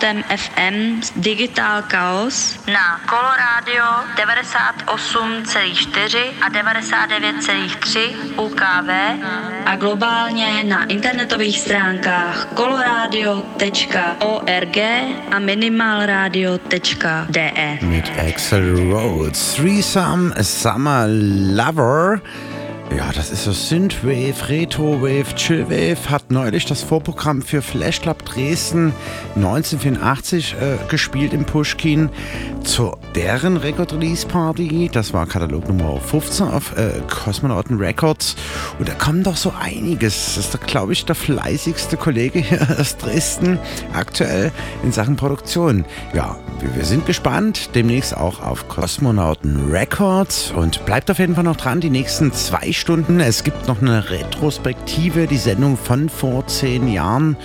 Kosmonautem FM Digital Chaos na Coloradio 98,4 a 99,3 UKV a globálně na internetových stránkách coloradio.org a minimalradio.de. Mit Axel Rhodes, Threesome Summer Lover. Ja, das ist so Synthwave, Retrowave, Chillwave. Hat neulich das Vorprogramm für Flash Club Dresden 1984 äh, gespielt im Pushkin. Zu deren Record Release Party, das war Katalog Nummer 15 auf äh, Cosmonauten Records. Und da kommt doch so einiges. Das ist, glaube ich, der fleißigste Kollege hier (laughs) aus Dresden aktuell in Sachen Produktion. Ja, wir, sind gespannt. Demnächst auch auf Cosmonauten Records. Und bleibt auf jeden Fall noch dran, die nächsten zwei Stunden. Es gibt noch eine Retrospektive, die Sendung von vor zehn Jahren.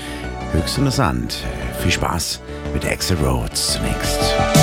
Höchst interessant. Viel Spaß mit Axel Rhodes zunächst.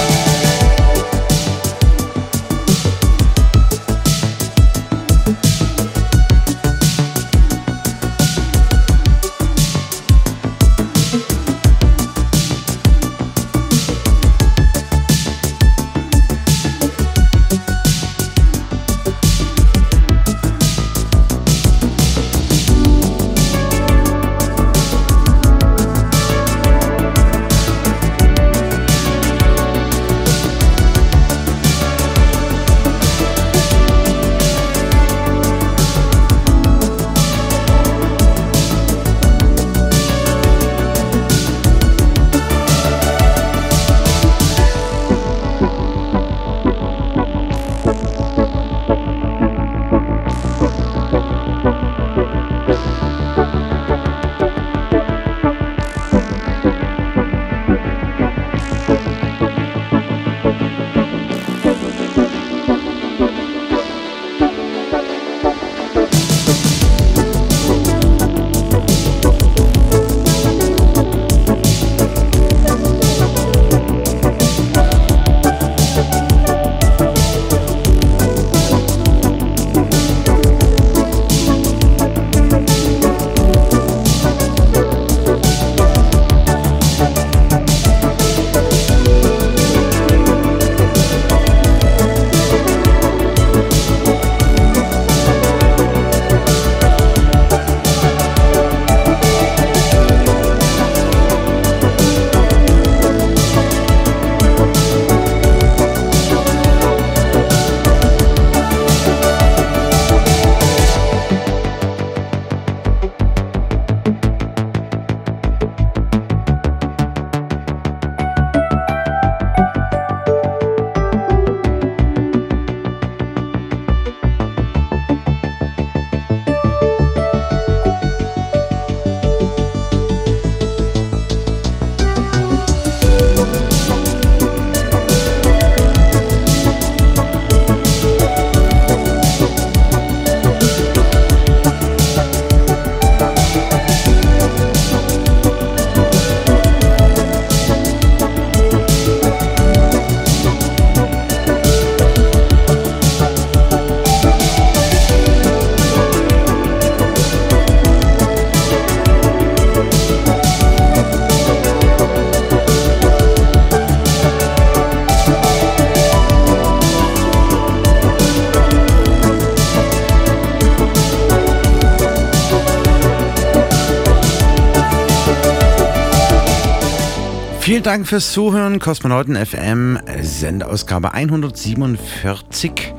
Vielen Dank fürs Zuhören. Kosmonauten FM, Sendeausgabe 147.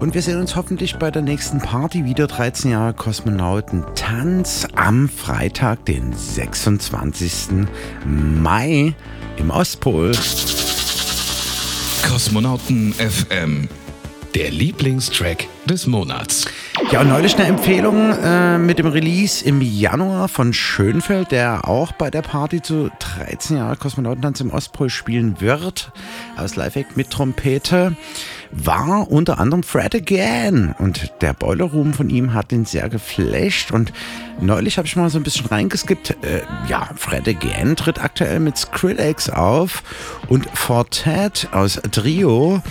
Und wir sehen uns hoffentlich bei der nächsten Party wieder. 13 Jahre Kosmonauten Tanz am Freitag, den 26. Mai im Ostpol. Kosmonauten FM, der Lieblingstrack des Monats. Ja, und neulich eine Empfehlung äh, mit dem Release im Januar von Schönfeld, der auch bei der Party zu 13 Jahre Kosmonautentanz im Ostpol spielen wird, aus Live-Act mit Trompete, war unter anderem Fred Again. Und der Boiler Room von ihm hat ihn sehr geflasht. Und neulich habe ich mal so ein bisschen reingeskippt. Äh, ja, Fred Again tritt aktuell mit Skrillex auf und Fortet aus Trio.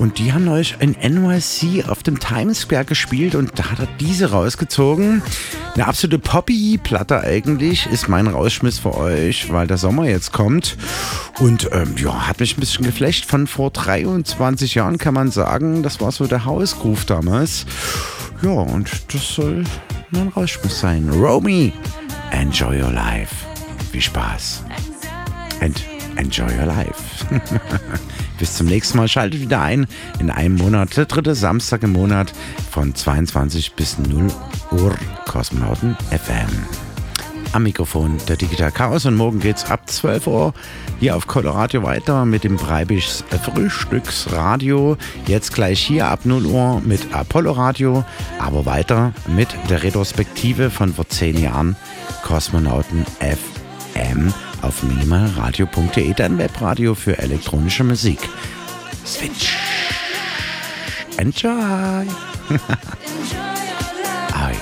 Und die haben neulich in NYC auf dem Times Square gespielt und da hat er diese rausgezogen. Eine absolute Poppy-Platte eigentlich ist mein Rausschmiss für euch, weil der Sommer jetzt kommt. Und ähm, ja, hat mich ein bisschen geflecht. Von vor 23 Jahren kann man sagen, das war so der Hausgroove damals. Ja, und das soll mein Rausschmiss sein. Romy, enjoy your life. Viel Spaß. And enjoy your life. (laughs) Bis zum nächsten Mal. Schaltet wieder ein in einem Monat, der dritte Samstag im Monat von 22 bis 0 Uhr Kosmonauten FM. Am Mikrofon der Digital Chaos und morgen geht's ab 12 Uhr hier auf Coloradio weiter mit dem Breibischs Frühstücksradio. Jetzt gleich hier ab 0 Uhr mit Apollo Radio, aber weiter mit der Retrospektive von vor 10 Jahren Kosmonauten FM auf minimalradio.de, dein Webradio für elektronische Musik. Switch. Enjoy. (laughs) Hi.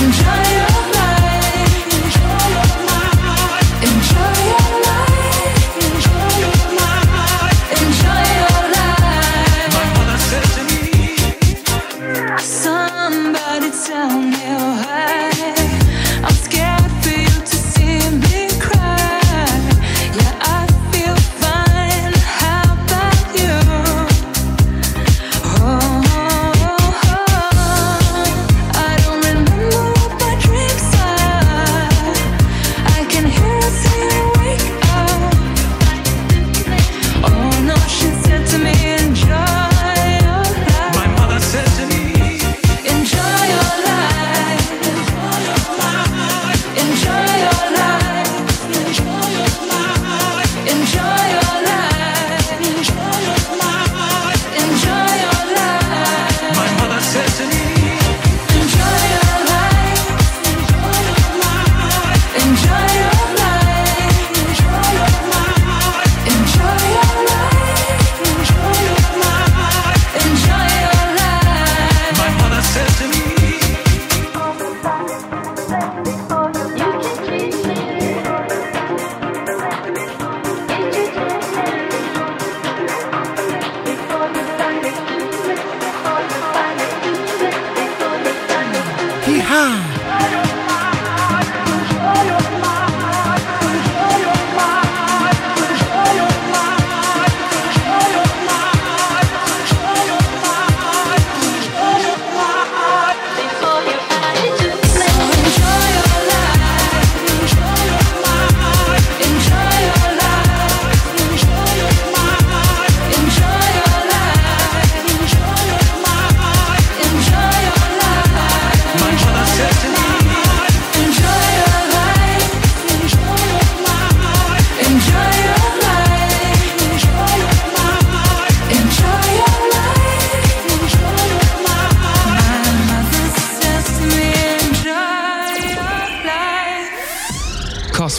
Somebody